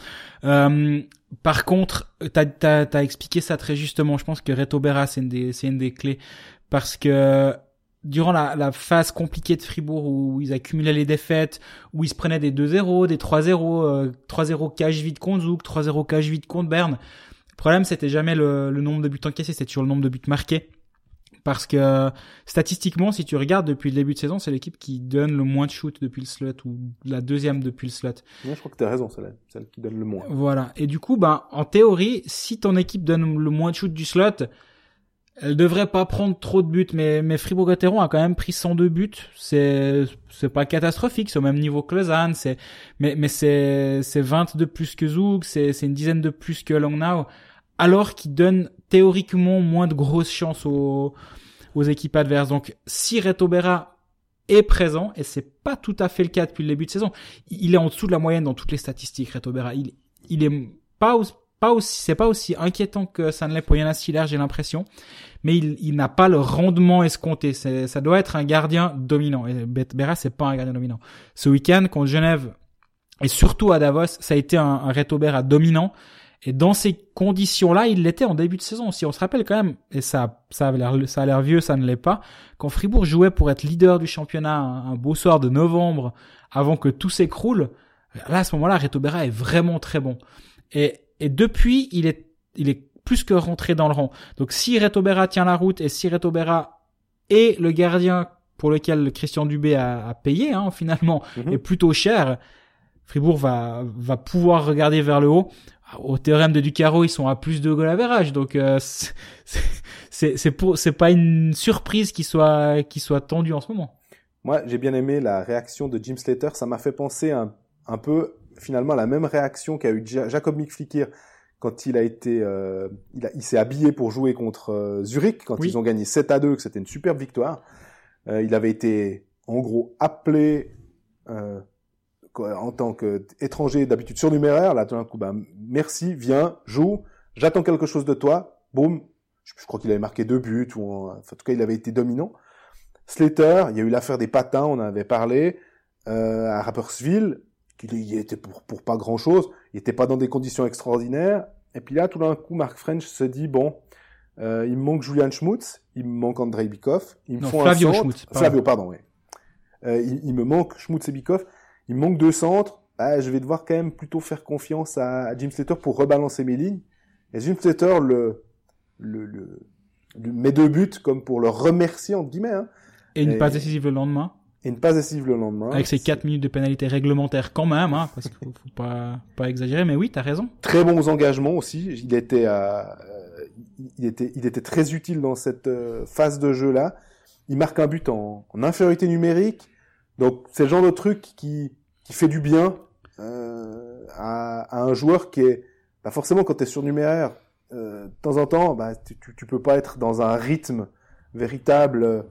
Euh, par contre, t'as as, as expliqué ça très justement. Je pense que Reto Berra, c'est une des c'est une des clés parce que durant la, la phase compliquée de Fribourg où ils accumulaient les défaites, où ils se prenaient des 2-0, des 3-0, euh, 3-0 cage vide contre Zouk, 3-0 cage vide contre Berne. Le problème, c'était jamais le, le nombre de buts encaissés, c'était toujours le nombre de buts marqués. Parce que statistiquement, si tu regardes depuis le début de saison, c'est l'équipe qui donne le moins de shoot depuis le slot ou la deuxième depuis le slot. Ouais, Je crois que tu as raison, c'est celle qui donne le moins. Voilà. Et du coup, ben, en théorie, si ton équipe donne le moins de shoot du slot, elle devrait pas prendre trop de buts. Mais, mais Fribourg-Gotteron a quand même pris 102 buts. C'est, c'est pas catastrophique. C'est au même niveau que Lausanne. C'est, mais, mais c'est, c'est 20 de plus que Zug. C'est, c'est une dizaine de plus que Langnau. Alors qu'ils donnent théoriquement moins de grosses chances aux, aux équipes adverses. Donc, si Reto Berra est présent, et c'est pas tout à fait le cas depuis le début de saison, il est en dessous de la moyenne dans toutes les statistiques, Reto Berra. Il, est pas, aussi- pas aussi, c'est pas aussi inquiétant que ça ne l'est pour Jonas Siller, j'ai l'impression. Mais il, n'a pas le rendement escompté. Ça doit être un gardien dominant. Et Berra, c'est pas un gardien dominant. Ce week-end, contre Genève, et surtout à Davos, ça a été un, un dominant. Et dans ces conditions-là, il l'était en début de saison. Si on se rappelle quand même, et ça, ça a l'air, ça a l'air vieux, ça ne l'est pas, quand Fribourg jouait pour être leader du championnat un, beau soir de novembre, avant que tout s'écroule, là, à ce moment-là, Reto Berra est vraiment très bon. Et, et depuis, il est, il est plus que rentré dans le rang. Donc, si Reto Berra tient la route et si Reto Berra est le gardien pour lequel Christian Dubé a, a payé, hein, finalement, Mhm. est plutôt cher, Fribourg va, va pouvoir regarder vers le haut. Au théorème de Ducaro, ils sont à plus de goal average, donc euh, c'est- c'est pour c'est pas une surprise qui soit qui soit tendue en ce moment. Moi, j'ai bien aimé la réaction de Jim Slater. Ça m'a fait penser un, un peu, finalement, à la même réaction qu'a eu Ja- Jacob Mikflikir quand il a été, euh, il, a- il s'est habillé pour jouer contre euh, Zurich, quand Oui. ils ont gagné 7 à 2, que c'était une superbe victoire. Euh, il avait été, en gros, appelé euh, en tant qu'étranger d'habitude surnuméraire. Là, tout d'un coup, ben, merci, viens, joue, j'attends quelque chose de toi. Boum. Je, je crois qu'il avait marqué deux buts, ou en, enfin, en tout cas, il avait été dominant. Slater, il y a eu l'affaire des patins, on en avait parlé, euh, à Rapperswil, qu'il y était pour, pour pas grand chose, il était pas dans des conditions extraordinaires, et puis là, tout d'un coup, Mark French se dit, bon, euh, il me manque Julian Schmutz, il me manque Andrei Bikov, il me Non, faut Flavio un centre, Schmutz, pardon. Flavio, pardon, oui. Euh, il, il me manque Schmutz et Bikov, il me manque deux centres, bah, je vais devoir quand même plutôt faire confiance à, à Jim Slater pour rebalancer mes lignes, et Jim Slater le, le, le, le met deux buts comme pour le remercier, entre guillemets, hein, Et une Et- passe décisive le lendemain, et une passe décisive le lendemain. avec ses C'est 4 minutes de pénalité réglementaire quand même, hein, parce qu'il faut, faut pas pas exagérer. Mais oui, t'as raison. Très bons engagements aussi. Il était, euh, il était, il était très utile dans cette euh, phase de jeu là. Il marque un but en, en infériorité numérique. Donc c'est le genre de truc qui, qui fait du bien euh, à, à un joueur qui est, bah forcément quand tu es surnuméraire, euh, de temps en temps, bah, tu, tu, tu peux pas être dans un rythme véritable euh,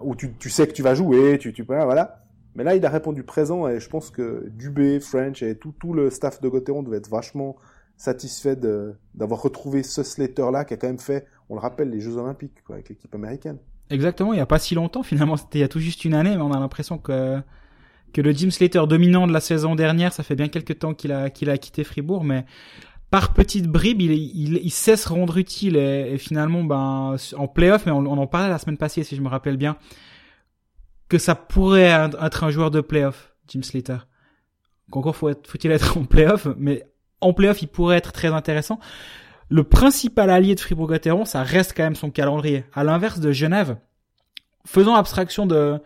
où tu, tu sais que tu vas jouer, tu, tu voilà. Mais là, il a répondu présent et je pense que Dubé, French et tout, tout le staff de Gauthieron devait être vachement satisfait d'avoir retrouvé ce Slater-là qui a quand même fait, on le rappelle, les Jeux Olympiques quoi, avec l'équipe américaine. Exactement, il y a pas si longtemps finalement, c'était il y a tout juste une année, mais on a l'impression que que le Jim Slater dominant de la saison dernière, ça fait bien quelques temps qu'il a qu'il a quitté Fribourg, mais par petites bribes, il, il, il sait se rendre utile et, finalement, ben en playoff, mais on, en parlait la semaine passée si je me rappelle bien, que ça pourrait être un joueur de playoff, Jim Slater. faut être, faut-il être en playoff, mais en playoff, il pourrait être très intéressant. Le principal allié de Fribourg-Gotteron, ça reste quand même son calendrier. À l'inverse de Genève, faisant abstraction de,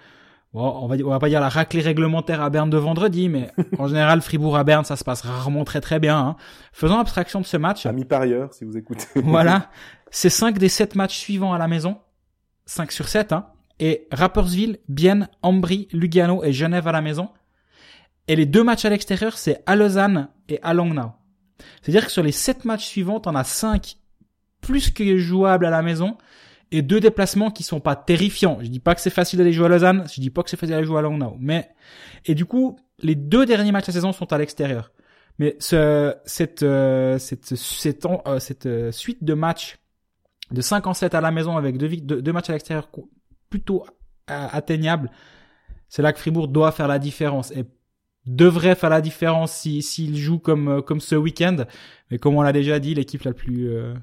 bon, on va, on va pas dire la raclée réglementaire à Berne de vendredi, mais en général, Fribourg à Berne, ça se passe rarement très très bien. Hein. Faisant abstraction de ce match, Ami parieur, si vous écoutez. voilà, c'est 5 des 7 matchs suivants à la maison, 5 sur 7, hein, et Rapperswil, Bienne, Ambry, Lugano et Genève à la maison. Et les deux matchs à l'extérieur, c'est à Lausanne et à Langnau. C'est-à-dire que sur les 7 matchs suivants, on a 5 plus que jouables à la maison et deux déplacements qui sont pas terrifiants. Je dis pas que c'est facile d'aller jouer à Lausanne, je dis pas que c'est facile d'aller jouer à Langnau, mais et du coup, les deux derniers matchs de la saison sont à l'extérieur. Mais ce, cette euh, euh, euh, suite de matchs de 5 en 7 à la maison avec deux, matchs à l'extérieur plutôt atteignables, c'est là que Fribourg doit faire la différence devrait faire la différence si s'il joue comme euh, comme ce week-end. Mais comme on l'a déjà dit, l'équipe la plus euh,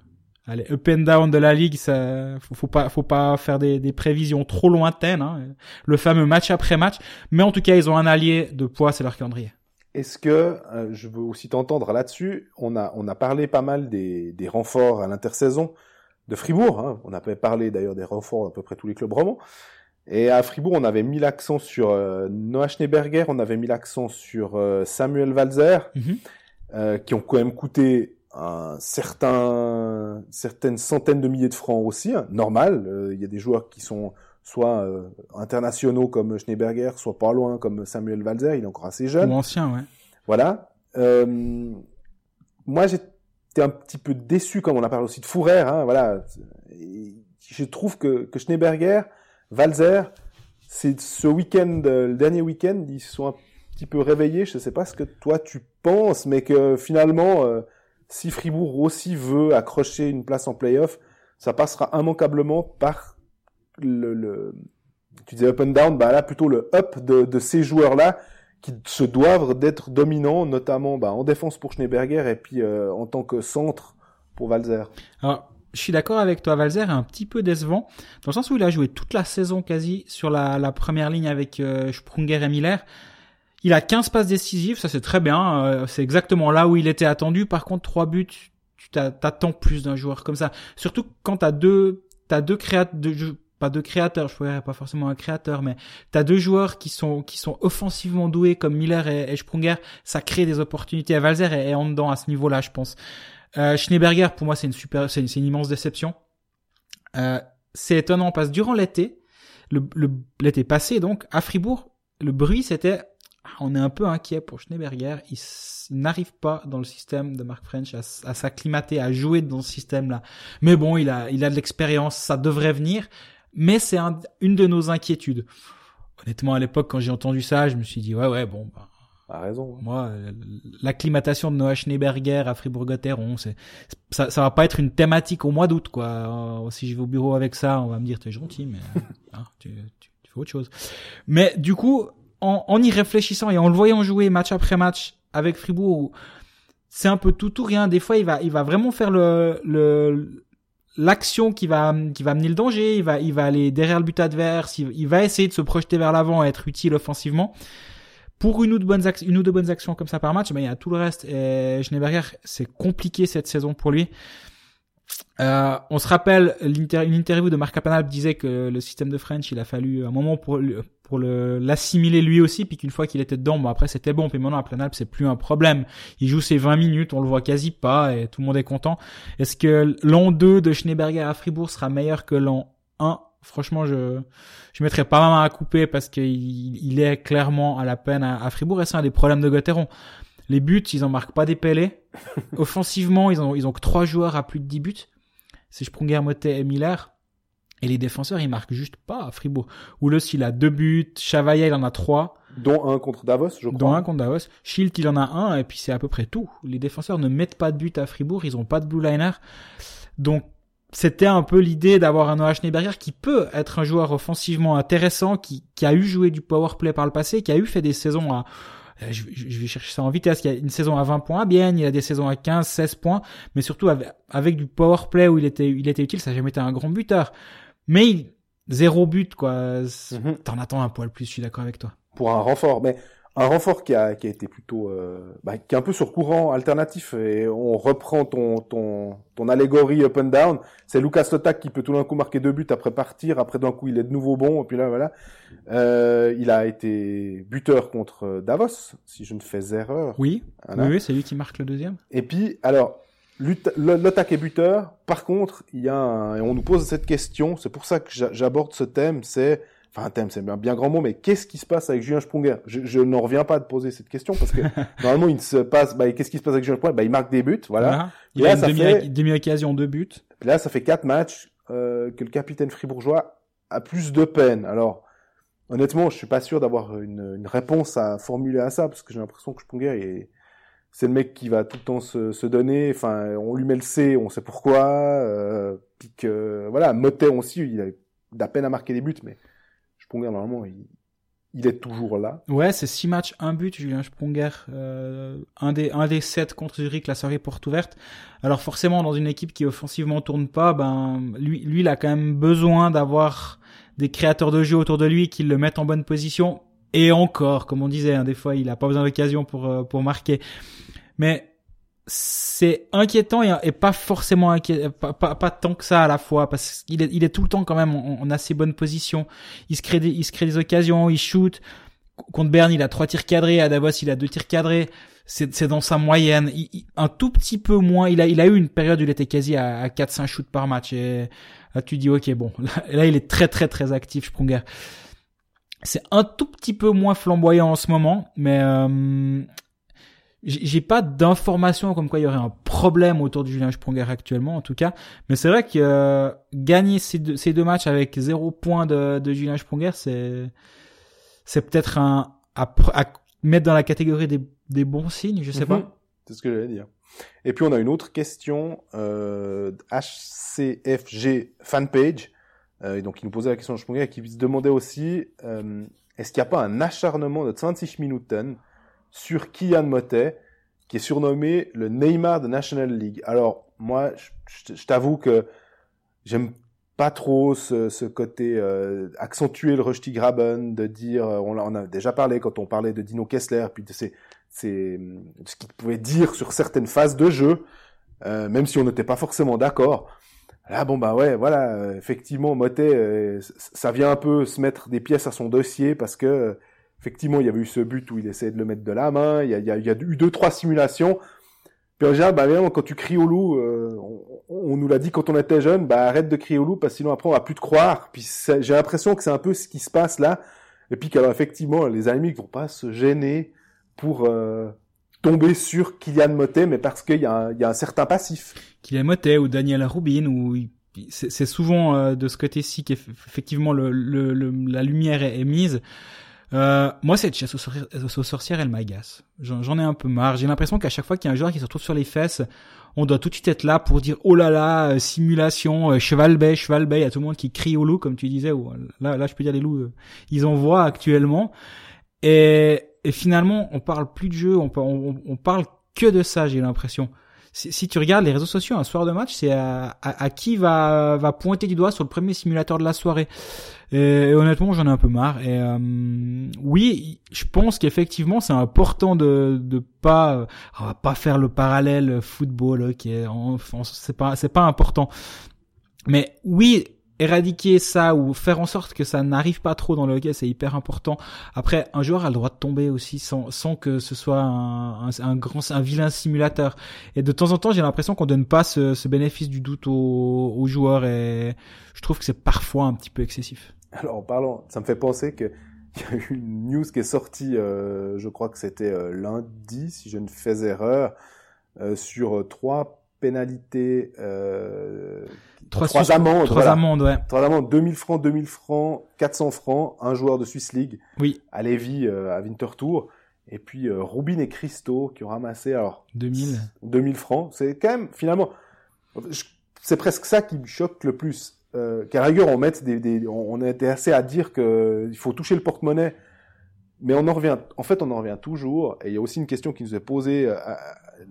allez, up and down de la ligue, ça faut, faut pas faut pas faire des, des prévisions trop lointaines. Hein. Le fameux match après match. Mais en tout cas, ils ont un allié de poids, c'est leur calendrier. Est-ce que, euh, je veux aussi t'entendre là-dessus, on a, on a parlé pas mal des, des renforts à l'intersaison de Fribourg, hein. on a parlé d'ailleurs des renforts à peu près tous les clubs romans, et à Fribourg on avait mis l'accent sur euh, Noah Schneeberger, on avait mis l'accent sur euh, Samuel Walzer, Mhm. euh, qui ont quand même coûté un certain, certaines centaines de milliers de francs aussi, hein, normal, il y a des joueurs qui sont soit internationaux comme Schneeberger, soit pas loin comme Samuel Walzer, il est encore assez jeune. Ou ancien, ouais. Voilà. Moi, j'étais un petit peu déçu, comme on a parlé aussi de Fourer. Hein, voilà. Et Je trouve que, que Schneeberger, Walzer, c'est ce week-end, euh, le dernier week-end, ils sont un petit peu réveillés. Je ne sais pas ce que toi tu penses, mais que finalement, euh, si Fribourg aussi veut accrocher une place en playoff, ça passera immanquablement par le, tu disais up and down, bah là plutôt le up de, ces joueurs-là qui se doivent d'être dominants, notamment bah, en défense pour Schneeberger et puis euh, en tant que centre pour Walzer. Alors, je suis d'accord avec toi, Valzer est un petit peu décevant, dans le sens où il a joué toute la saison quasi sur la, première ligne avec euh, Sprunger et Miller. Il a 15 passes décisives, ça c'est très bien, euh, c'est exactement là où il était attendu. Par contre, trois buts, tu t'a- t'attends plus d'un joueur comme ça. Surtout quand t'as deux, t'as deux créateurs, pas deux créateurs, je pourrais pas forcément un créateur, mais t'as deux joueurs qui sont qui sont offensivement doués comme Miller et, et Sprunger, ça crée des opportunités. Valzer est, est en dedans à ce niveau-là, je pense. Euh, Schneeberger, pour moi, c'est une super, c'est une, une immense déception. Euh, c'est étonnant parce que durant l'été, le, l'été passé donc à Fribourg, le bruit c'était, ah, on est un peu inquiet pour Schneeberger. Il, il n'arrive pas dans le système de Mark French à, à s'acclimater, à jouer dans ce système-là. Mais bon, il a, il a de l'expérience, ça devrait venir. Mais c'est un- une de nos inquiétudes. Honnêtement, à l'époque, quand j'ai entendu ça, je me suis dit ouais, ouais, bon, bah, A raison. hein. moi, euh, l'acclimatation de Noah Schneeberger à Fribourg-Gotteron, c'est, ça, ça va pas être une thématique au mois d'août, quoi. Euh, si je vais au bureau avec ça, on va me dire, t'es gentil, mais hein, tu, tu, tu fais autre chose. Mais du coup, en, en y réfléchissant et en le voyant jouer match après match avec Fribourg, c'est un peu tout ou rien. Des fois, il va, il va vraiment faire le, le, l'action qui va, qui va amener le danger. Il va, il va aller derrière le but adverse. Il, il va essayer de se projeter vers l'avant et être utile offensivement pour une ou deux bonnes, une ou deux bonnes actions comme ça par match, mais il y a tout le reste. Et Schneeberger, c'est compliqué cette saison pour lui. Euh, on se rappelle une interview de Marc Apanalp disait que le système de French, il a fallu un moment pour pour le l'assimiler lui aussi, puis qu'une fois qu'il était dedans, bon après c'était bon, puis maintenant à Planalp c'est plus un problème. Il joue ses 20 minutes, on le voit quasi pas et tout le monde est content. Est-ce que l'an 2 de Schneeberger à Fribourg sera meilleur que l'an 1 Franchement, je je mettrais pas ma main à couper parce qu'il il est clairement à la peine à, à Fribourg et c'est un des problèmes de Gotteron. Les buts, ils en marquent pas des pellets. Offensivement, ils ont ils ont que trois joueurs à plus de 10 buts. C'est Sprunger, Motet et Miller. Et les défenseurs, ils marquent juste pas à Fribourg. Oulos, il a deux buts. Chavaya, il en a trois. Dont un contre Davos, je crois. Dont un contre Davos. Schilt, il en a un. Et puis c'est à peu près tout. Les défenseurs ne mettent pas de but à Fribourg. Ils ont pas de blue liner. Donc, c'était un peu l'idée d'avoir un Noah Schneeberger qui peut être un joueur offensivement intéressant, qui, qui a eu joué du power play par le passé, qui a eu fait des saisons à, euh, je, vais chercher ça en vitesse, il y a une saison à 20 points à Bienne, il y a des saisons à 15, 16 points, mais surtout avec, avec du power play où il était, il était utile, ça n'a jamais été un grand buteur. Mais il- zéro but, quoi. Mhm. T'en attends un poil plus, je suis d'accord avec toi. Pour un renfort. Mais Un renfort qui a, qui a été plutôt, euh, bah, qui est un peu sur courant alternatif et on reprend ton, ton, ton allégorie up and down. C'est Lucas Lotak qui peut tout d'un coup marquer deux buts après partir, après d'un coup il est de nouveau bon et puis là voilà. Euh, il a été buteur contre Davos, si je ne fais erreur. Oui, Voilà. oui, oui, c'est lui qui marque le deuxième. Et puis, alors, Lotak est buteur. Par contre, il y a un, et on nous pose cette question. C'est pour ça que j'a- j'aborde ce thème. C'est, enfin, un thème, c'est un bien grand mot, mais qu'est-ce qui se passe avec Julien Sprunger? Je, je n'en reviens pas de poser cette question parce que normalement, il ne se passe, bah, qu'est-ce qui se passe avec Julien Sprunger? Bah, il marque des buts, voilà. Il Et a là, une ça demi- fait- demi-occasion, deux buts. Là, ça fait quatre matchs euh, que le capitaine fribourgeois a plus de peine. Alors, honnêtement, je suis pas sûr d'avoir une, une réponse à formuler à ça parce que j'ai l'impression que Sprunger est c'est le mec qui va tout le temps se, se donner. Enfin, on lui met le C, on sait pourquoi. Euh, puis que voilà, Motet aussi, il a de la peine à marquer des buts, mais Sprunger normalement, il, il est toujours là. Ouais, c'est six matchs, un but, Julien Sprunger. Euh, un des un des sept contre Zurich, la soirée porte ouverte. Alors forcément, dans une équipe qui offensivement tourne pas, ben lui, lui, il a quand même besoin d'avoir des créateurs de jeu autour de lui qui le mettent en bonne position. Et encore, comme on disait, hein, des fois, il a pas besoin d'occasion pour euh, pour marquer. Mais c'est inquiétant et, pas forcément inquiétant, pas, pas, pas tant que ça à la fois, parce qu'il est, il est tout le temps quand même en, en assez bonne position. Il se crée des, il se crée des occasions, il shoot. Contre Berne, il a trois tirs cadrés. À Davos, il a deux tirs cadrés. C'est, c'est dans sa moyenne. Il- un tout petit peu moins. Il a, il a eu une période où il était quasi à, à 4-5 shoots par match. Et là, tu dis, ok, bon. Là, là, il est très, très, très actif, Sprunger. C'est un tout petit peu moins flamboyant en ce moment, mais euh, j'ai pas d'informations comme quoi il y aurait un problème autour de Julien Sprunger actuellement, en tout cas. Mais c'est vrai que euh, gagner ces deux, ces deux matchs avec zéro point de, de Julien Sprunger, c'est c'est peut-être un à, à mettre dans la catégorie des, des bons signes, je sais Mhm. pas. C'est ce que j'allais dire. Et puis on a une autre question, euh, HCFG fanpage, euh, et donc il nous posait la question de Sprunger, qui se demandait aussi, euh, est-ce qu'il n'y a pas un acharnement de 20 Minuten sur Kian Motet, qui est surnommé le Neymar de National League Alors moi, je, t'avoue que j'aime pas trop ce, ce côté euh, accentuer le Rusty Graben, de dire, euh, on, on a déjà parlé quand on parlait de Dino Kessler, puis de c'est ce qu'il pouvait dire sur certaines phases de jeu, euh, même si on n'était pas forcément d'accord. Là, bon bah ouais, voilà, effectivement, Motet, euh, ça vient un peu se mettre des pièces à son dossier parce que effectivement, il y avait eu ce but où il essayait de le mettre de la main, il y a, eu deux trois simulations. Puis en général, bah quand tu cries au loup, euh, on, nous l'a dit quand on était jeune, bah arrête de crier au loup parce que sinon après on va plus te croire. Puis j'ai l'impression que c'est un peu ce qui se passe là. Et puis qu'alors effectivement, les ennemis vont pas se gêner pour euh, tomber sur Kylian Motet, mais parce qu'il y, a un- certain passif. Kylian Motet ou Daniel Rubin c'est souvent euh, de ce côté-ci qu'effectivement le, le, le- la lumière est, est mise. Euh, moi, cette chasse aux, sorcières- elle m'agace. J'en ai un peu marre. J'ai l'impression qu'à chaque fois qu'il y a un joueur qui se retrouve sur les fesses, on doit tout de suite être là pour dire oh là là, euh, simulation, euh, cheval bay, cheval bay. Il y a tout le monde qui crie au loup, comme tu disais. là, là, je peux dire les loups, ils en voient actuellement. Et, finalement, on parle plus de jeu, on, par- on, on parle que de ça. J'ai l'impression si, tu regardes les réseaux sociaux un soir de match, c'est à, à, à qui va, va pointer du doigt sur le premier simulateur de la soirée. Et, honnêtement, j'en ai un peu marre. Et euh, oui, je pense qu'effectivement, c'est important de de pas, on va pas faire le parallèle football, ok, c'est pas c'est pas important. Mais oui, éradiquer ça ou faire en sorte que ça n'arrive pas trop dans le hockey, c'est hyper important. Après, un joueur a le droit de tomber aussi sans, sans que ce soit un, un, un grand, un vilain simulateur. Et de temps en temps, j'ai l'impression qu'on donne pas ce, ce bénéfice du doute aux, aux joueurs et je trouve que c'est parfois un petit peu excessif. Alors en parlant, ça me fait penser que il y a eu une news qui est sortie, euh, je crois que c'était euh, lundi, si je ne fais erreur, euh, sur euh, trois pénalités, euh, trois, sus- amendes, Trois voilà. amendes, ouais. trois amendes, 2000 francs, 2000 francs, 400 francs, un joueur de Swiss League Oui, à Lévis à Winterthur, et puis Rubin et Christo qui ont ramassé alors 2000. 2000 francs. C'est quand même, finalement, je- c'est presque ça qui me choque le plus. Euh, qu'à la rigueur, on mette des, des, on, on était assez à dire que il faut toucher le porte-monnaie. Mais on en revient, en fait, on en revient toujours. Et il y a aussi une question qui nous est posée, euh,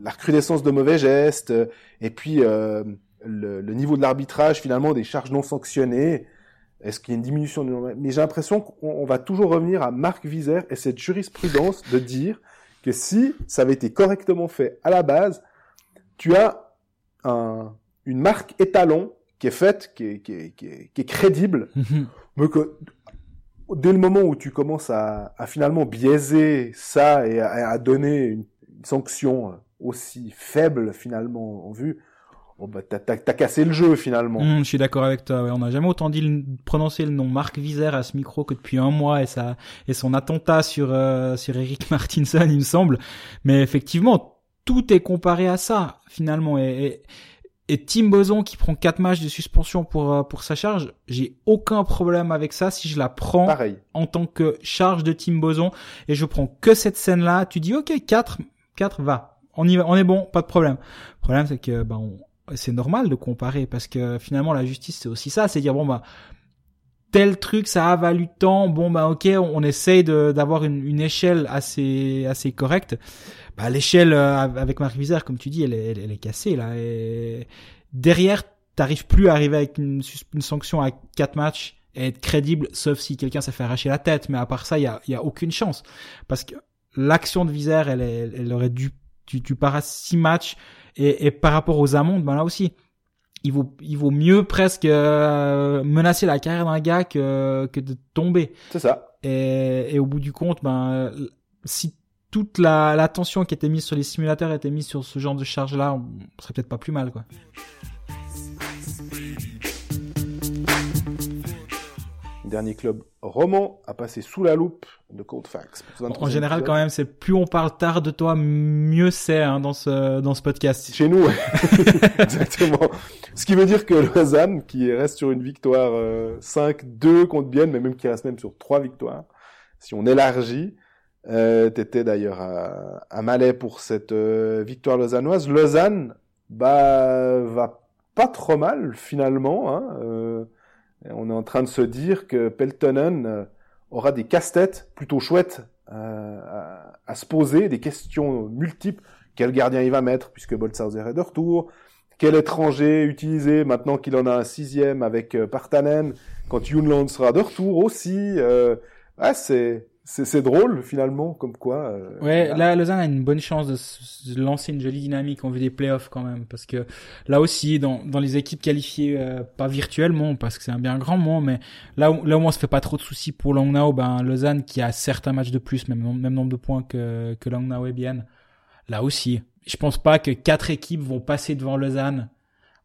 la recrudescence de mauvais gestes, euh, et puis euh, le, le niveau de l'arbitrage, finalement, des charges non sanctionnées. Est-ce qu'il y a une diminution nombre Mais j'ai l'impression qu'on va toujours revenir à Marc Vizère et cette jurisprudence de dire que si ça avait été correctement fait à la base, tu as un, une marque étalon qui est faite, qui est, qui est, qui est, qui est crédible, mais que dès le moment où tu commences à, à finalement biaiser ça et à, à donner une, une sanction aussi faible finalement en vue, bon bah t'as, t'as, t'as cassé le jeu finalement. Hum, je suis d'accord avec toi. Ouais, on n'a jamais autant dit le- prononcé le nom Marc Vizère à ce micro que depuis un mois et ça et son attentat sur euh, sur Eric Martinson, il me semble. Mais effectivement, tout est comparé à ça finalement. Et, et, et Tim Boson qui prend quatre matchs de suspension pour euh, pour sa charge, j'ai aucun problème avec ça si je la prends Pareil. en tant que charge de Tim Boson et je prends que cette scène là. Tu dis ok 4 4 va, on y va, on est bon, pas de problème. Le problème c'est que bah on c'est normal de comparer parce que finalement la justice c'est aussi ça, c'est dire bon bah tel truc ça a valu tant, bon bah ok on, essaye d'avoir une, une échelle assez assez correcte. Bah l'échelle euh, avec Marc Vizère comme tu dis elle est, elle, est cassée là. Et derrière t'arrives plus à arriver avec une, une sanction à quatre matchs et être crédible sauf si quelqu'un s'est fait arracher la tête. Mais à part ça il y a, y a aucune chance. Parce que l'action de Vizère elle, elle, elle aurait dû tu, tu à six matchs et, et par rapport aux amendes, ben là aussi, il vaut, il vaut mieux presque euh, menacer la carrière d'un gars que, que de tomber. C'est ça. Et, et au bout du compte, ben si toute la l'attention qui était mise sur les simulateurs était mise sur ce genre de charge-là, on serait peut-être pas plus mal, quoi. Dernier club roman à passer sous la loupe de Cold Facts. En général, quand même, c'est plus on parle tard de toi, mieux c'est hein, dans ce dans ce podcast. Chez nous, ouais. exactement. Ce qui veut dire que Lausanne, qui reste sur une victoire euh, 5-2 contre Bienne, mais même qui reste même sur trois victoires, si on élargit, euh, t'étais d'ailleurs à, à Malais pour cette euh, victoire lausannoise. Lausanne, bah, va pas trop mal finalement. Hein, euh, on est en train de se dire que Peltonen euh, aura des casse-têtes plutôt chouettes euh, à, se poser, des questions multiples. Quel gardien il va mettre puisque Boltzhauser est de retour? Quel étranger utiliser maintenant qu'il en a un sixième avec euh, Partanen Quand Junland sera de retour aussi euh, c'est c'est drôle finalement comme quoi euh, ouais là. là Lausanne a une bonne chance de, de, lancer une jolie dynamique en vue des playoffs quand même parce que là aussi dans dans les équipes qualifiées euh, pas virtuellement parce que c'est un bien grand mot mais là où, là où on se fait pas trop de soucis pour Langnau ben Lausanne qui a certains matchs de plus même même nombre de points que que Langnau et Bienne là aussi je pense pas que quatre équipes vont passer devant Lausanne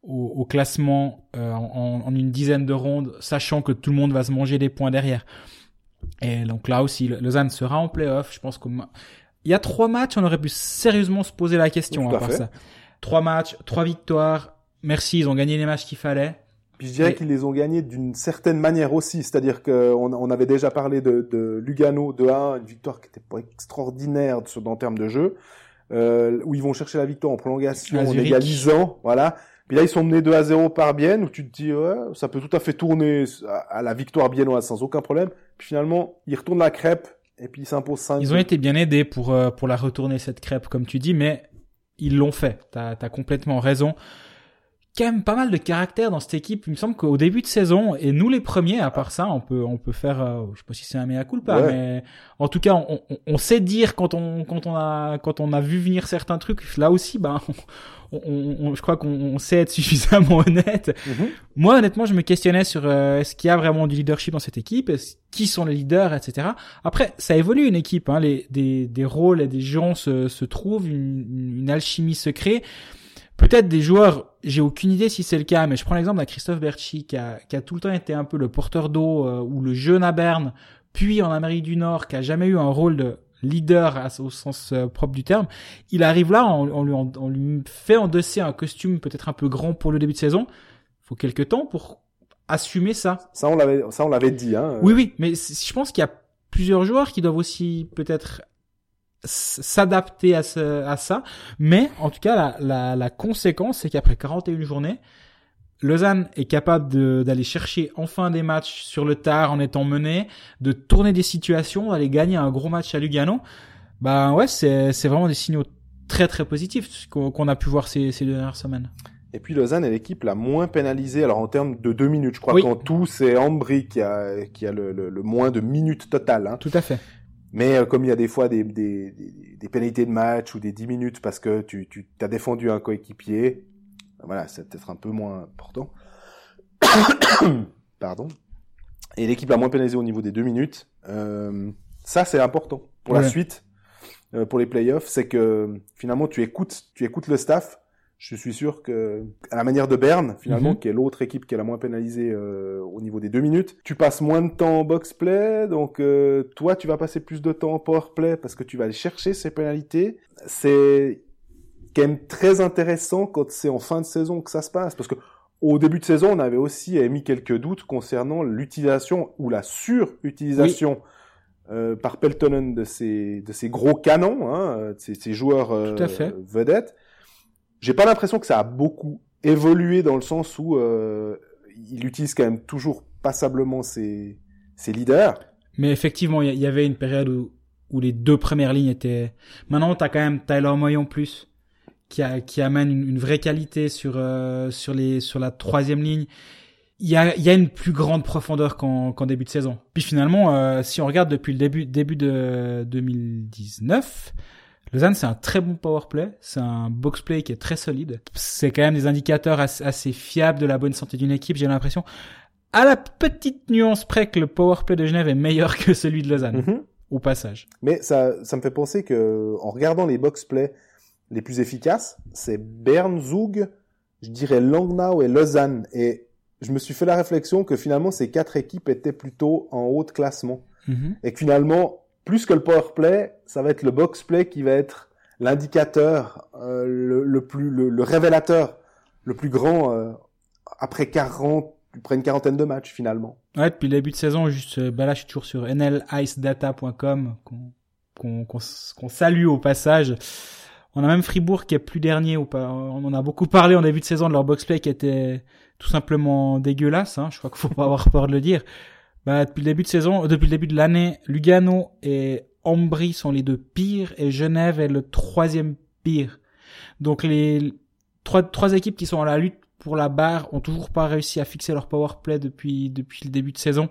au, au classement euh, en, en une dizaine de rondes sachant que tout le monde va se manger des points derrière et donc là aussi, Lausanne sera en playoff. Je pense qu'il y a trois matchs, on aurait pu sérieusement se poser la question Tout à, part ça. Trois matchs, trois victoires. Merci, ils ont gagné les matchs qu'il fallait. Puis je dirais Et- qu'ils les ont gagnés d'une certaine manière aussi, c'est-à-dire qu'on on avait déjà parlé de, de Lugano 2-1, une victoire qui était pas extraordinaire en termes de jeu, euh, où ils vont chercher la victoire en prolongation, en égalisant, voilà. Puis là, ils sont menés 2 à 0 par Bienne, où tu te dis, ouais, ça peut tout à fait tourner à, la victoire biennoise sans aucun problème. Puis finalement, ils retournent la crêpe, et puis ils s'imposent 5 Ils ont été bien aidés pour euh, pour la retourner cette crêpe, comme tu dis, mais ils l'ont fait. T'as as complètement raison. Quand même pas mal de caractère dans cette équipe. Il me semble qu'au début de saison, et nous les premiers, à part ça, on peut on peut faire, euh, je sais pas si c'est un mea culpa, Ouais. mais en tout cas, on, on, on sait dire quand on quand on a quand on a vu venir certains trucs. Là aussi, ben, on, je crois qu'on on sait être suffisamment honnête. Mhm. Moi, honnêtement, je me questionnais sur euh, est-ce qu'il y a vraiment du leadership dans cette équipe, est-ce- qui sont les leaders, etc. Après, ça évolue une équipe, hein, les, des, des rôles et des gens se, se trouvent, une, une alchimie se crée. Peut-être des joueurs, j'ai aucune idée si c'est le cas, mais je prends l'exemple d'un Christophe Berchi qui a, qui a tout le temps été un peu le porteur d'eau euh, ou le jeune à Berne, puis en Amérique du Nord, qui a jamais eu un rôle de leader à- au sens euh, propre du terme. Il arrive là, on, on lui, on, on lui fait endosser un costume peut-être un peu grand pour le début de saison. faut quelques temps pour assumer ça. Ça, on l'avait, ça, on l'avait dit, hein. Oui, oui, mais je pense qu'il y a plusieurs joueurs qui doivent aussi peut-être s'adapter à, ce, à ça. Mais en tout cas, la, la, la conséquence, c'est qu'après 41 journées, Lausanne est capable de- d'aller chercher enfin des matchs sur le tard en étant mené, de tourner des situations, d'aller gagner un gros match à Lugano. Ben ouais, c'est vraiment des signaux très très positifs qu'on a pu voir ces, ces deux dernières semaines. Et puis Lausanne est l'équipe la moins pénalisée, alors en termes de deux minutes. Je crois Oui. qu'en tout, c'est Ambry qui a, qui a le, le- le moins de minutes totales. Hein. Tout à fait. Mais euh, comme il y a des fois des, des, des, des pénalités de match ou des 10 minutes parce que tu, tu as défendu un coéquipier, voilà, c'est peut-être un peu moins important. Pardon. Et l'équipe la moins pénalisée au niveau des deux minutes, euh, ça c'est important pour la suite, euh, pour les playoffs, c'est que finalement tu écoutes, tu écoutes le staff. Je suis sûr que, à la manière de Berne, finalement, Mhm. qui est l'autre équipe qui est la moins pénalisée euh, au niveau des deux minutes, tu passes moins de temps en box play, donc euh, toi tu vas passer plus de temps en power play parce que tu vas aller chercher ces pénalités. C'est quand même très intéressant quand c'est en fin de saison que ça se passe, parce que au début de saison, on avait aussi émis quelques doutes concernant l'utilisation ou la surutilisation euh, par Peltonen de ces de ces gros canons, hein, de ces, ces joueurs euh, vedettes. J'ai pas l'impression que ça a beaucoup évolué dans le sens où euh, il utilise quand même toujours passablement ses ses leaders. Mais effectivement, il y, avait une période où, où les deux premières lignes étaient. Maintenant, t'as quand même Tyler Moy en plus, qui, a, qui amène une, vraie qualité sur euh, sur les sur la troisième ligne. Il y a, y a une plus grande profondeur qu'en qu'en début de saison. Puis finalement, euh, si on regarde depuis le début début de 2019, Lausanne c'est un très bon power play, c'est un box play qui est très solide. C'est quand même des indicateurs assez, assez fiables de la bonne santé d'une équipe. J'ai l'impression à la petite nuance près que le powerplay de Genève est meilleur que celui de Lausanne, Mhm. au passage. Mais ça, ça me fait penser que, en regardant les box play les plus efficaces, c'est Bern, Zug, je dirais Langnau et Lausanne. Et je me suis fait la réflexion que finalement ces quatre équipes étaient plutôt en haut de classement. Mhm. Et que finalement, plus que le power play, ça va être le box play qui va être l'indicateur, euh, le, le plus, le, le révélateur, le plus grand euh, après 40, après une quarantaine de matchs finalement. Ouais, depuis le début de saison, juste, bah là, je suis toujours sur nlicedata.com, qu'on qu'on salue au passage. On a même Fribourg qui est plus dernier. On en a beaucoup parlé en début de saison de leur box-play qui était tout simplement dégueulasse. Hein. Je crois qu'il faut pas avoir peur de le dire. Bah, depuis le début de saison, euh, depuis le début de l'année, Lugano et Ambry sont les deux pires et Genève est le troisième pire. Donc les trois, trois équipes qui sont à la lutte pour la barre ont toujours pas réussi à fixer leur power play depuis depuis le début de saison.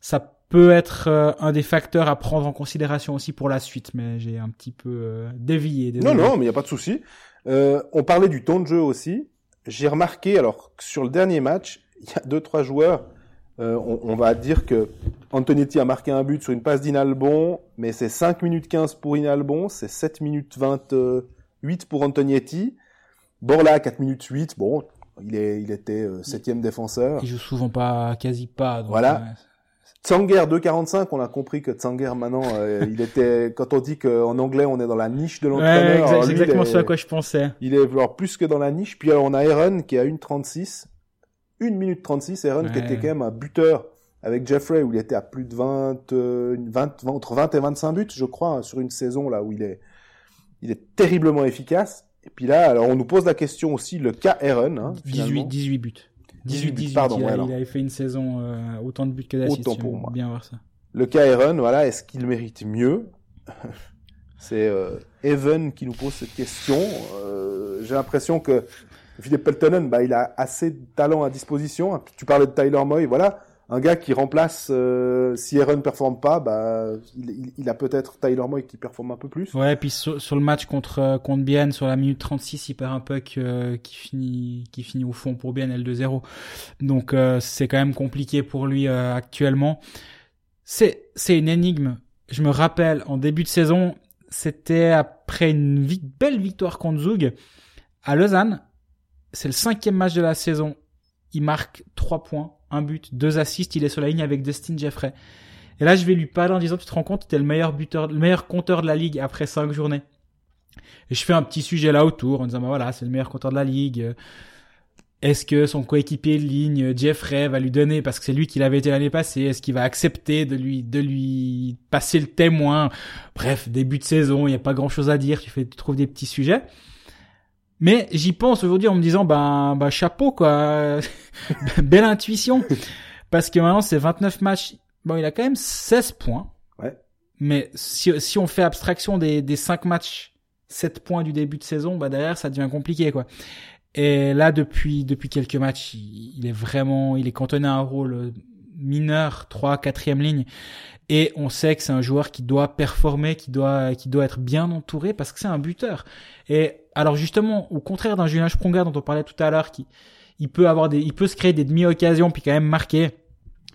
Ça peut être euh, un des facteurs à prendre en considération aussi pour la suite, mais j'ai un petit peu euh, dévié. Non, non, mais il n'y a pas de souci. Euh, on parlait du temps de jeu aussi. J'ai remarqué, alors, que sur le dernier match, il y a deux, trois joueurs. Euh, on, on va dire que Antonetti a marqué un but sur une passe d'Inalbon, mais c'est 5 minutes 15 pour Inalbon, c'est 7 minutes 28 pour Antonetti. Borla, 4 minutes 8, bon, il, est, il était euh, septième défenseur. Ils jouent souvent pas, quasi pas. donc, Voilà. ouais. Tsanger 2,45, on a compris que Tsanger maintenant, euh, il était, quand on dit qu'en anglais on est dans la niche de Ouais, l'entraîneur, alors c'est exactement il ce à quoi je pensais. il est alors plus que dans la niche. Puis alors on a Aaron qui a 1,36. 1 minute 36. Aaron qui Ouais. était quand même un buteur avec Jeffrey où il était à plus de 20, euh, une 20, entre 20 et 25 buts, je crois, hein, sur une saison là où il est, il est terriblement efficace. Et puis là, alors on nous pose la question aussi, le cas Aaron. Hein, 18, finalement. 18 buts. 18 buts, pardon, il, a, ouais, il avait fait une saison euh, autant de buts que d'assists. Autant pour moi. Bien voir ça. Le cas Aaron, voilà, est-ce qu'il mérite mieux C'est euh, Evan qui nous pose cette question. Euh, J'ai l'impression que Philippe Peltonen, bah, il a assez de talent à disposition. Tu parlais de Tyler Moy, voilà, un gars qui remplace. euh, si Aaron ne performe pas, bah, il, a peut-être Tyler Moy qui performe un peu plus. Ouais, et puis sur, le match contre euh, contre Bienne, sur la minute 36, il perd un puck euh, qui finit qui finit au fond pour Bienne L2-0. Donc euh, c'est quand même compliqué pour lui euh, actuellement. C'est une énigme. Je me rappelle en début de saison, c'était après une belle victoire contre Zug à Lausanne. C'est le cinquième match de la saison. Il marque trois points, un but, deux assists. Il est sur la ligne avec Dustin Jeffrey. Et là, je vais lui parler en disant, tu te rends compte, t'es le meilleur buteur, le meilleur compteur de la ligue après cinq journées. Et je fais un petit sujet là autour en disant, bah voilà, c'est le meilleur compteur de la ligue. Est-ce que son coéquipier de ligne, Jeffrey, va lui donner, parce que c'est lui qui l'avait été l'année passée, est-ce qu'il va accepter de lui, de lui passer le témoin? Bref, début de saison, il n'y a pas grand chose à dire, tu fais, tu trouves des petits sujets. Mais j'y pense aujourd'hui en me disant, ben, bah, chapeau, quoi. Belle intuition. Parce que maintenant, c'est 29 matchs. Bon, il a quand même 16 points. Ouais. Mais si, si on fait abstraction des, des 5 matchs, 7 points du début de saison, bah derrière, ça devient compliqué, quoi. Et là, depuis depuis quelques matchs, il, il est vraiment, il est cantonné à un rôle mineur, 3 quatrième ligne. Et on sait que c'est un joueur qui doit performer, qui doit, qui doit être bien entouré parce que c'est un buteur. Et alors justement, au contraire d'un Julien Sprunger dont on parlait tout à l'heure, qui, il peut avoir des, il peut se créer des demi-occasions puis quand même marquer.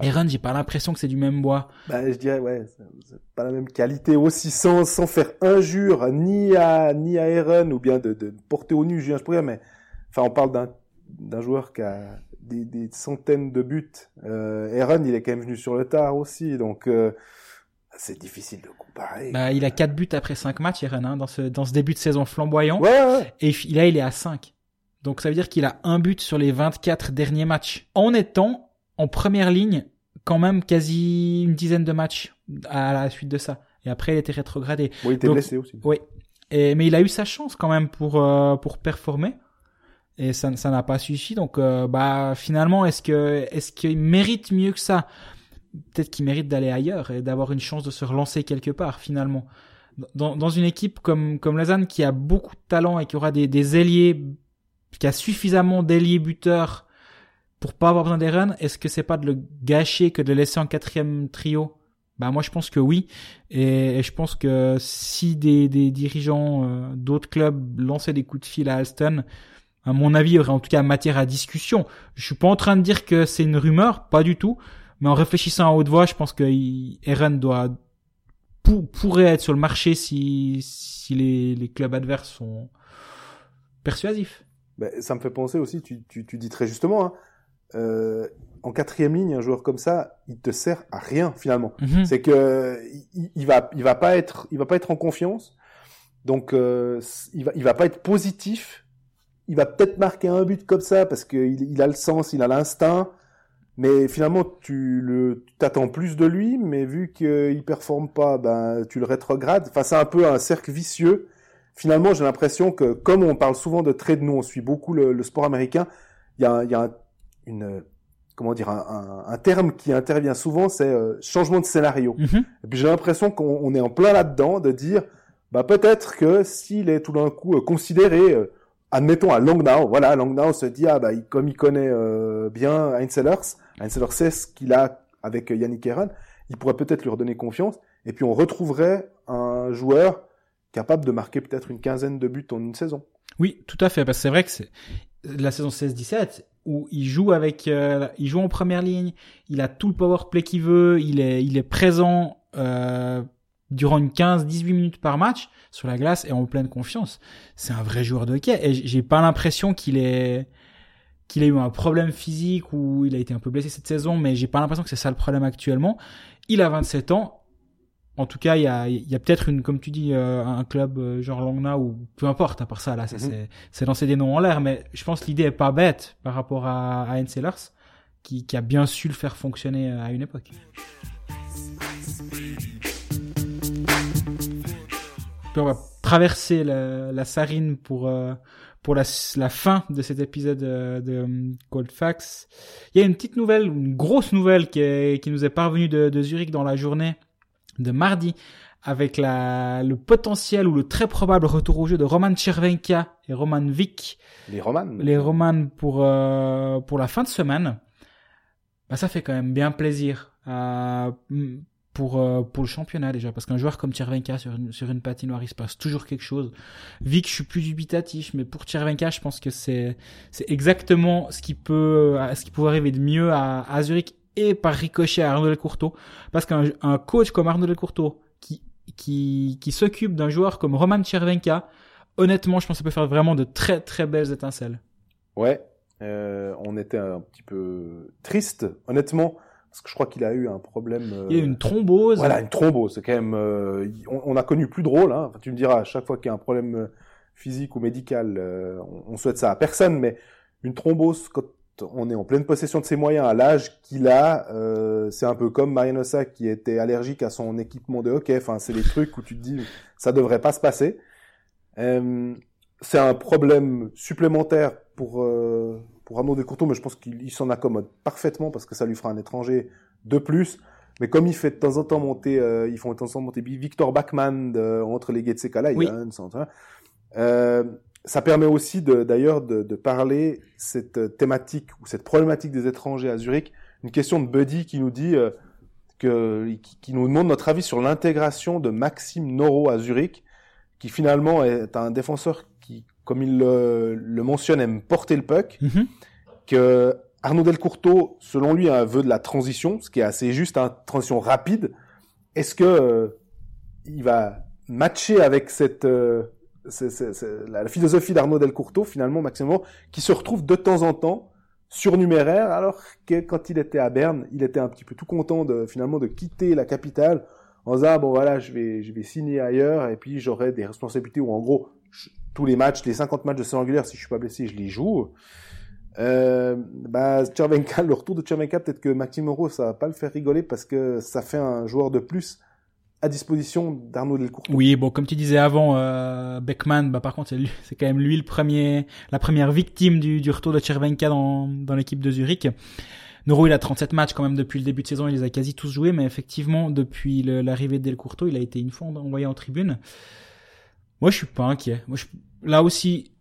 Aaron, j'ai pas l'impression que c'est du même bois. Bah, je dirais, ouais, c'est pas la même qualité aussi, sans, sans faire injure ni à, ni à Aaron ou bien de, de porter au nu Julien Sprunger, mais, enfin, on parle d'un, d'un joueur qui a des, des centaines de buts. Euh, Aaron, il est quand même venu sur le tard aussi, donc, euh, c'est difficile de comparer. Bah, il a quatre buts après cinq matchs, Aaron, hein, dans ce, dans ce début de saison flamboyant. Ouais, ouais. Et là, il est à 5. Donc, ça veut dire qu'il a un but sur les 24 derniers matchs. En étant en première ligne, quand même quasi une dizaine de matchs à la suite de ça. Et après, il était rétrogradé. Oui, il était blessé aussi. Oui. Et, mais il a eu sa chance quand même pour, euh, pour performer. Et ça, ça n'a pas suffi. Donc, euh, bah, finalement, est-ce que, est-ce qu'il mérite mieux que ça? Peut-être qu'il mérite d'aller ailleurs et d'avoir une chance de se relancer quelque part, finalement. Dans, dans une équipe comme, comme Lausanne qui a beaucoup de talent et qui aura des, des ailiers, qui a suffisamment d'ailiers buteurs pour pas avoir besoin des runs, est-ce que c'est pas de le gâcher que de le laisser en quatrième trio? Bah moi je pense que oui, et, et je pense que si des, des dirigeants euh, d'autres clubs lançaient des coups de fil à Alston, à mon avis, il y aurait en tout cas matière à discussion. Je suis pas en train de dire que c'est une rumeur, pas du tout, mais en réfléchissant à haute voix, je pense que Aaron doit pour- pourrait être sur le marché si si les, les clubs adverses sont persuasifs. Ben, ça me fait penser aussi, tu, tu, tu dis très justement, hein, euh, en quatrième ligne, un joueur comme ça, il te sert à rien finalement. Mhm. C'est que il, il va, il va pas être, il va pas être en confiance. Donc, euh, il va, il va pas être positif. Il va peut-être marquer un but comme ça parce qu'il il a le sens, il a l'instinct. Mais finalement, tu le, t'attends plus de lui, mais vu qu'il performe pas, ben, tu le rétrogrades. Enfin, c'est un peu un cercle vicieux. Finalement, j'ai l'impression que, comme on parle souvent de trade, nous, on suit beaucoup le, le sport américain. Il y a, y a un- une, comment dire, un, un- un terme qui intervient souvent, c'est euh, changement de scénario. Mhm. Et puis j'ai l'impression qu'on on est en plein là-dedans de dire, bah peut-être que s'il est tout d'un coup euh, considéré, euh, admettons à Langnau, voilà, Langnau se dit, ah bah il- comme il connaît euh, bien Heinz Sellers, Heinz Sellers sait ce qu'il a avec Yannick Aaron, il pourrait peut-être lui redonner confiance, et puis on retrouverait un joueur capable de marquer peut-être une quinzaine de buts en une saison. Oui, tout à fait, parce que c'est vrai que c'est la saison 16-17 où il joue avec, euh, il joue en première ligne, il a tout le power play qu'il veut, il est, il est présent euh, durant une 15-18 minutes par match sur la glace et en pleine confiance. C'est un vrai joueur de hockey et j'ai pas l'impression qu'il est qu'il ait eu un problème physique ou il a été un peu blessé cette saison, mais j'ai pas l'impression que c'est ça le problème actuellement. Il a 27 ans. En tout cas, il y a, y a peut-être une, comme tu dis, euh, un club euh, genre Langnau ou peu importe. À part ça, là, ça, Mhm. c'est, c'est lancer des noms en l'air. Mais je pense que l'idée est pas bête par rapport à, à Sellers, qui, qui a bien su le faire fonctionner à une époque. On va traverser la, la Sarine pour euh, pour la, la fin de cet épisode euh, de euh, Cold Facts. Il y a une petite nouvelle, une grosse nouvelle qui, est, qui nous est parvenue de, de Zurich dans la journée de mardi avec la, le potentiel ou le très probable retour au jeu de Roman Chervenka et Roman Vick, Les Romans. les Romans pour euh, pour la fin de semaine. Bah ça fait quand même bien plaisir euh, pour euh, pour le championnat déjà parce qu'un joueur comme Chervenka sur une sur une patinoire il se passe toujours quelque chose. Vic je suis plus dubitatif mais pour Chervenka je pense que c'est exactement ce qui peut euh, ce qui pourrait arriver de mieux à, Zurich et par ricochet à Arnaud Delcourteau parce qu'un un coach comme Arnaud Delcourteau qui qui qui s'occupe d'un joueur comme Roman Chervenka honnêtement je pense que ça peut faire vraiment de très très belles étincelles. Ouais, euh, on était un petit peu triste, honnêtement, parce que je crois qu'il a eu un problème. euh, Il y a une thrombose. Voilà, une thrombose, c'est quand même. euh, on, on a connu plus drôle. Hein. Enfin, tu me diras, à chaque fois qu'il y a un problème euh, physique ou médical, euh, on, on souhaite ça à personne, mais une thrombose quand on est en pleine possession de ses moyens à l'âge qu'il a, euh, c'est un peu comme Marianosa qui était allergique à son équipement de hockey. Enfin, c'est des trucs où tu te dis ça devrait pas se passer. Euh, c'est un problème supplémentaire pour euh, pour Arnaud Descourteaux, mais je pense qu'il il s'en accommode parfaitement parce que ça lui fera un étranger de plus. Mais comme il fait de temps en temps monter, euh, ils font de temps en temps monter Victor Bachmann de- entre les Getsekala, il Oui. y a un centre. hein. Euh, ça permet aussi de- d'ailleurs de, de parler cette thématique ou cette problématique des étrangers à Zurich. Une question de Buddy qui nous dit euh, que qui, qui nous demande notre avis sur l'intégration de Maxime Noro à Zurich, qui finalement est un défenseur qui, comme il le, le mentionne, aime porter le puck. Mhm. Que Arnaud Delcourteau, selon lui, a un vœu de la transition, ce qui est assez juste, une transition rapide. Est-ce que euh, il va matcher avec cette euh, la, la philosophie d'Arnaud Delcourteau, finalement, Maxime Noro, qui se retrouve de temps en temps surnuméraire, alors que quand il était à Berne, il était un petit peu tout content de finalement de quitter la capitale en disant ah, bon voilà, je vais je vais signer ailleurs et puis j'aurai des responsabilités où en gros je- tous les matchs, les 50 matchs de saison régulière, si je suis pas blessé, je les joue. Euh, bah, Tchervenka, le retour de Tchervenka, peut-être que Maxime Moreau, ça va pas le faire rigoler parce que ça fait un joueur de plus à disposition d'Arnaud Delcourteau. Oui, bon, comme tu disais avant, euh, Beckman, bah par contre, c'est quand même lui le premier, la première victime du, retour de Chervenka dans, dans l'équipe de Zurich. Noro, il a 37 matchs quand même depuis le début de saison, il les a quasi tous joués, mais effectivement, depuis l'arrivée de Delcourteau, il a été une fois envoyé en tribune. Moi, je suis pas inquiet. Moi, je, là aussi,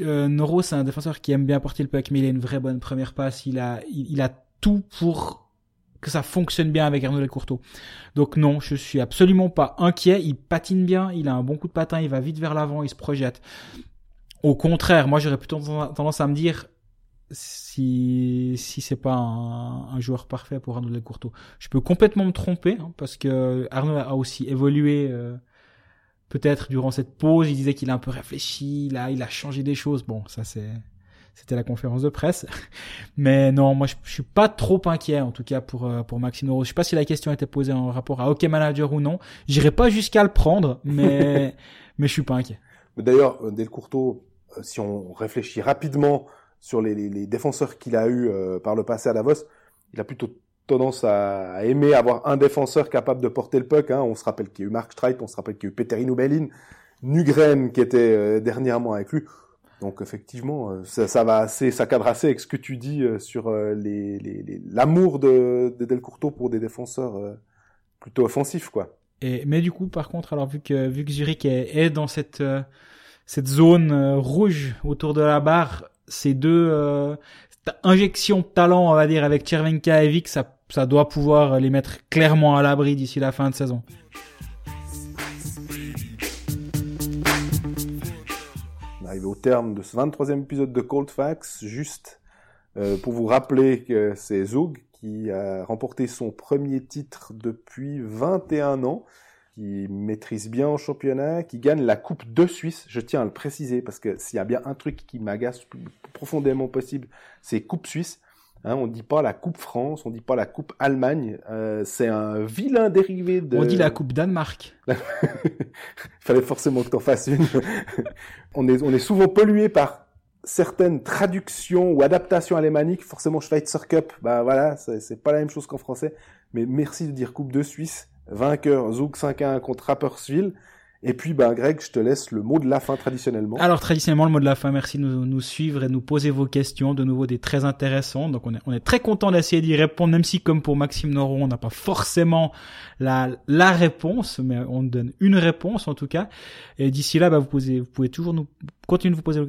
euh, Noro, c'est un défenseur qui aime bien porter le puck, mais il a une vraie bonne première passe. Il a, il, a tout pour que ça fonctionne bien avec Arnaud Delcourteau. Donc non, je suis absolument pas inquiet. Il patine bien, il a un bon coup de patin, il va vite vers l'avant, il se projette. Au contraire, moi j'aurais plutôt tendance à me dire si si c'est pas un, un joueur parfait pour Arnaud Delcourteau. Je peux complètement me tromper hein, parce que Arnaud a aussi évolué. euh, Peut-être durant cette pause, il disait qu'il a un peu réfléchi, là, il a changé des choses. Bon, ça c'est, c'était la conférence de presse. Mais non, moi je, je suis pas trop inquiet en tout cas pour euh, pour Maxime Noro. Je sais pas si la question était posée en rapport à Hockey Manager ou non. J'irai pas jusqu'à le prendre, mais mais je suis pas inquiet. D'ailleurs, euh, Delcourteau, euh, si on réfléchit rapidement sur les, les, les défenseurs qu'il a eu euh, par le passé à Davos, il a plutôt tendance à, aimer avoir un défenseur capable de porter le puck. Hein. On se rappelle qu'il y a eu Mark Streit, on se rappelle qu'il y a eu Petteri Nubelin, Nugren qui était euh, dernièrement avec lui. Donc effectivement, euh, ça, va assez, ça cadre assez avec ce que tu dis euh, sur l'amour de, de Delcourteau pour des défenseurs plutôt offensifs, quoi. Et mais du coup, par contre, alors vu que vu que Zurich est, dans cette zone rouge autour de la barre, ces deux injection de talent, on va dire, avec Chervenka et ça ça doit pouvoir les mettre clairement à l'abri d'ici la fin de saison. On arrive au terme de ce 23e épisode de Cold Facts, juste euh, pour vous rappeler que c'est Zug qui a remporté son premier titre depuis 21 ans, qui maîtrise bien en championnat, qui gagne la Coupe de Suisse, je tiens à le préciser, parce que s'il y a bien un truc qui m'agace plus profondément possible, c'est Coupe Suisse. Hein, on dit pas la Coupe France, on dit pas la Coupe Allemagne, euh, c'est un vilain dérivé de... On dit la Coupe Danemark. Il fallait forcément que t'en fasses une. on, est, on est souvent pollué par certaines traductions ou adaptations alémaniques. Forcément, Schweitzer Cup, bah voilà, c'est pas la même chose qu'en français. Mais merci de dire Coupe de Suisse. Vainqueur, Zouk 5-1 contre Rapperswil. Et puis, ben, Greg, je te laisse le mot de la fin traditionnellement. Alors traditionnellement le mot de la fin, merci de nous, suivre et de nous poser vos questions, de nouveau des très intéressants. Donc on est, on est très content d'essayer d'y répondre, même si comme pour Maxime Noro, on n'a pas forcément la, la réponse, mais on donne une réponse en tout cas. Et d'ici là, bah, vous, posez, vous pouvez toujours nous continuer de vous poser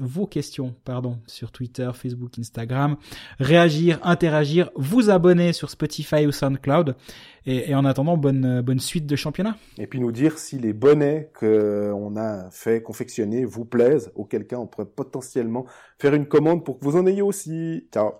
vos questions pardon, sur Twitter, Facebook, Instagram, réagir, interagir, vous abonner sur Spotify ou SoundCloud. Et, en attendant, bonne, bonne suite de championnat. Et puis nous dire si les bonnets qu'on a fait confectionner vous plaisent, auquel cas on pourrait potentiellement faire une commande pour que vous en ayez aussi. Ciao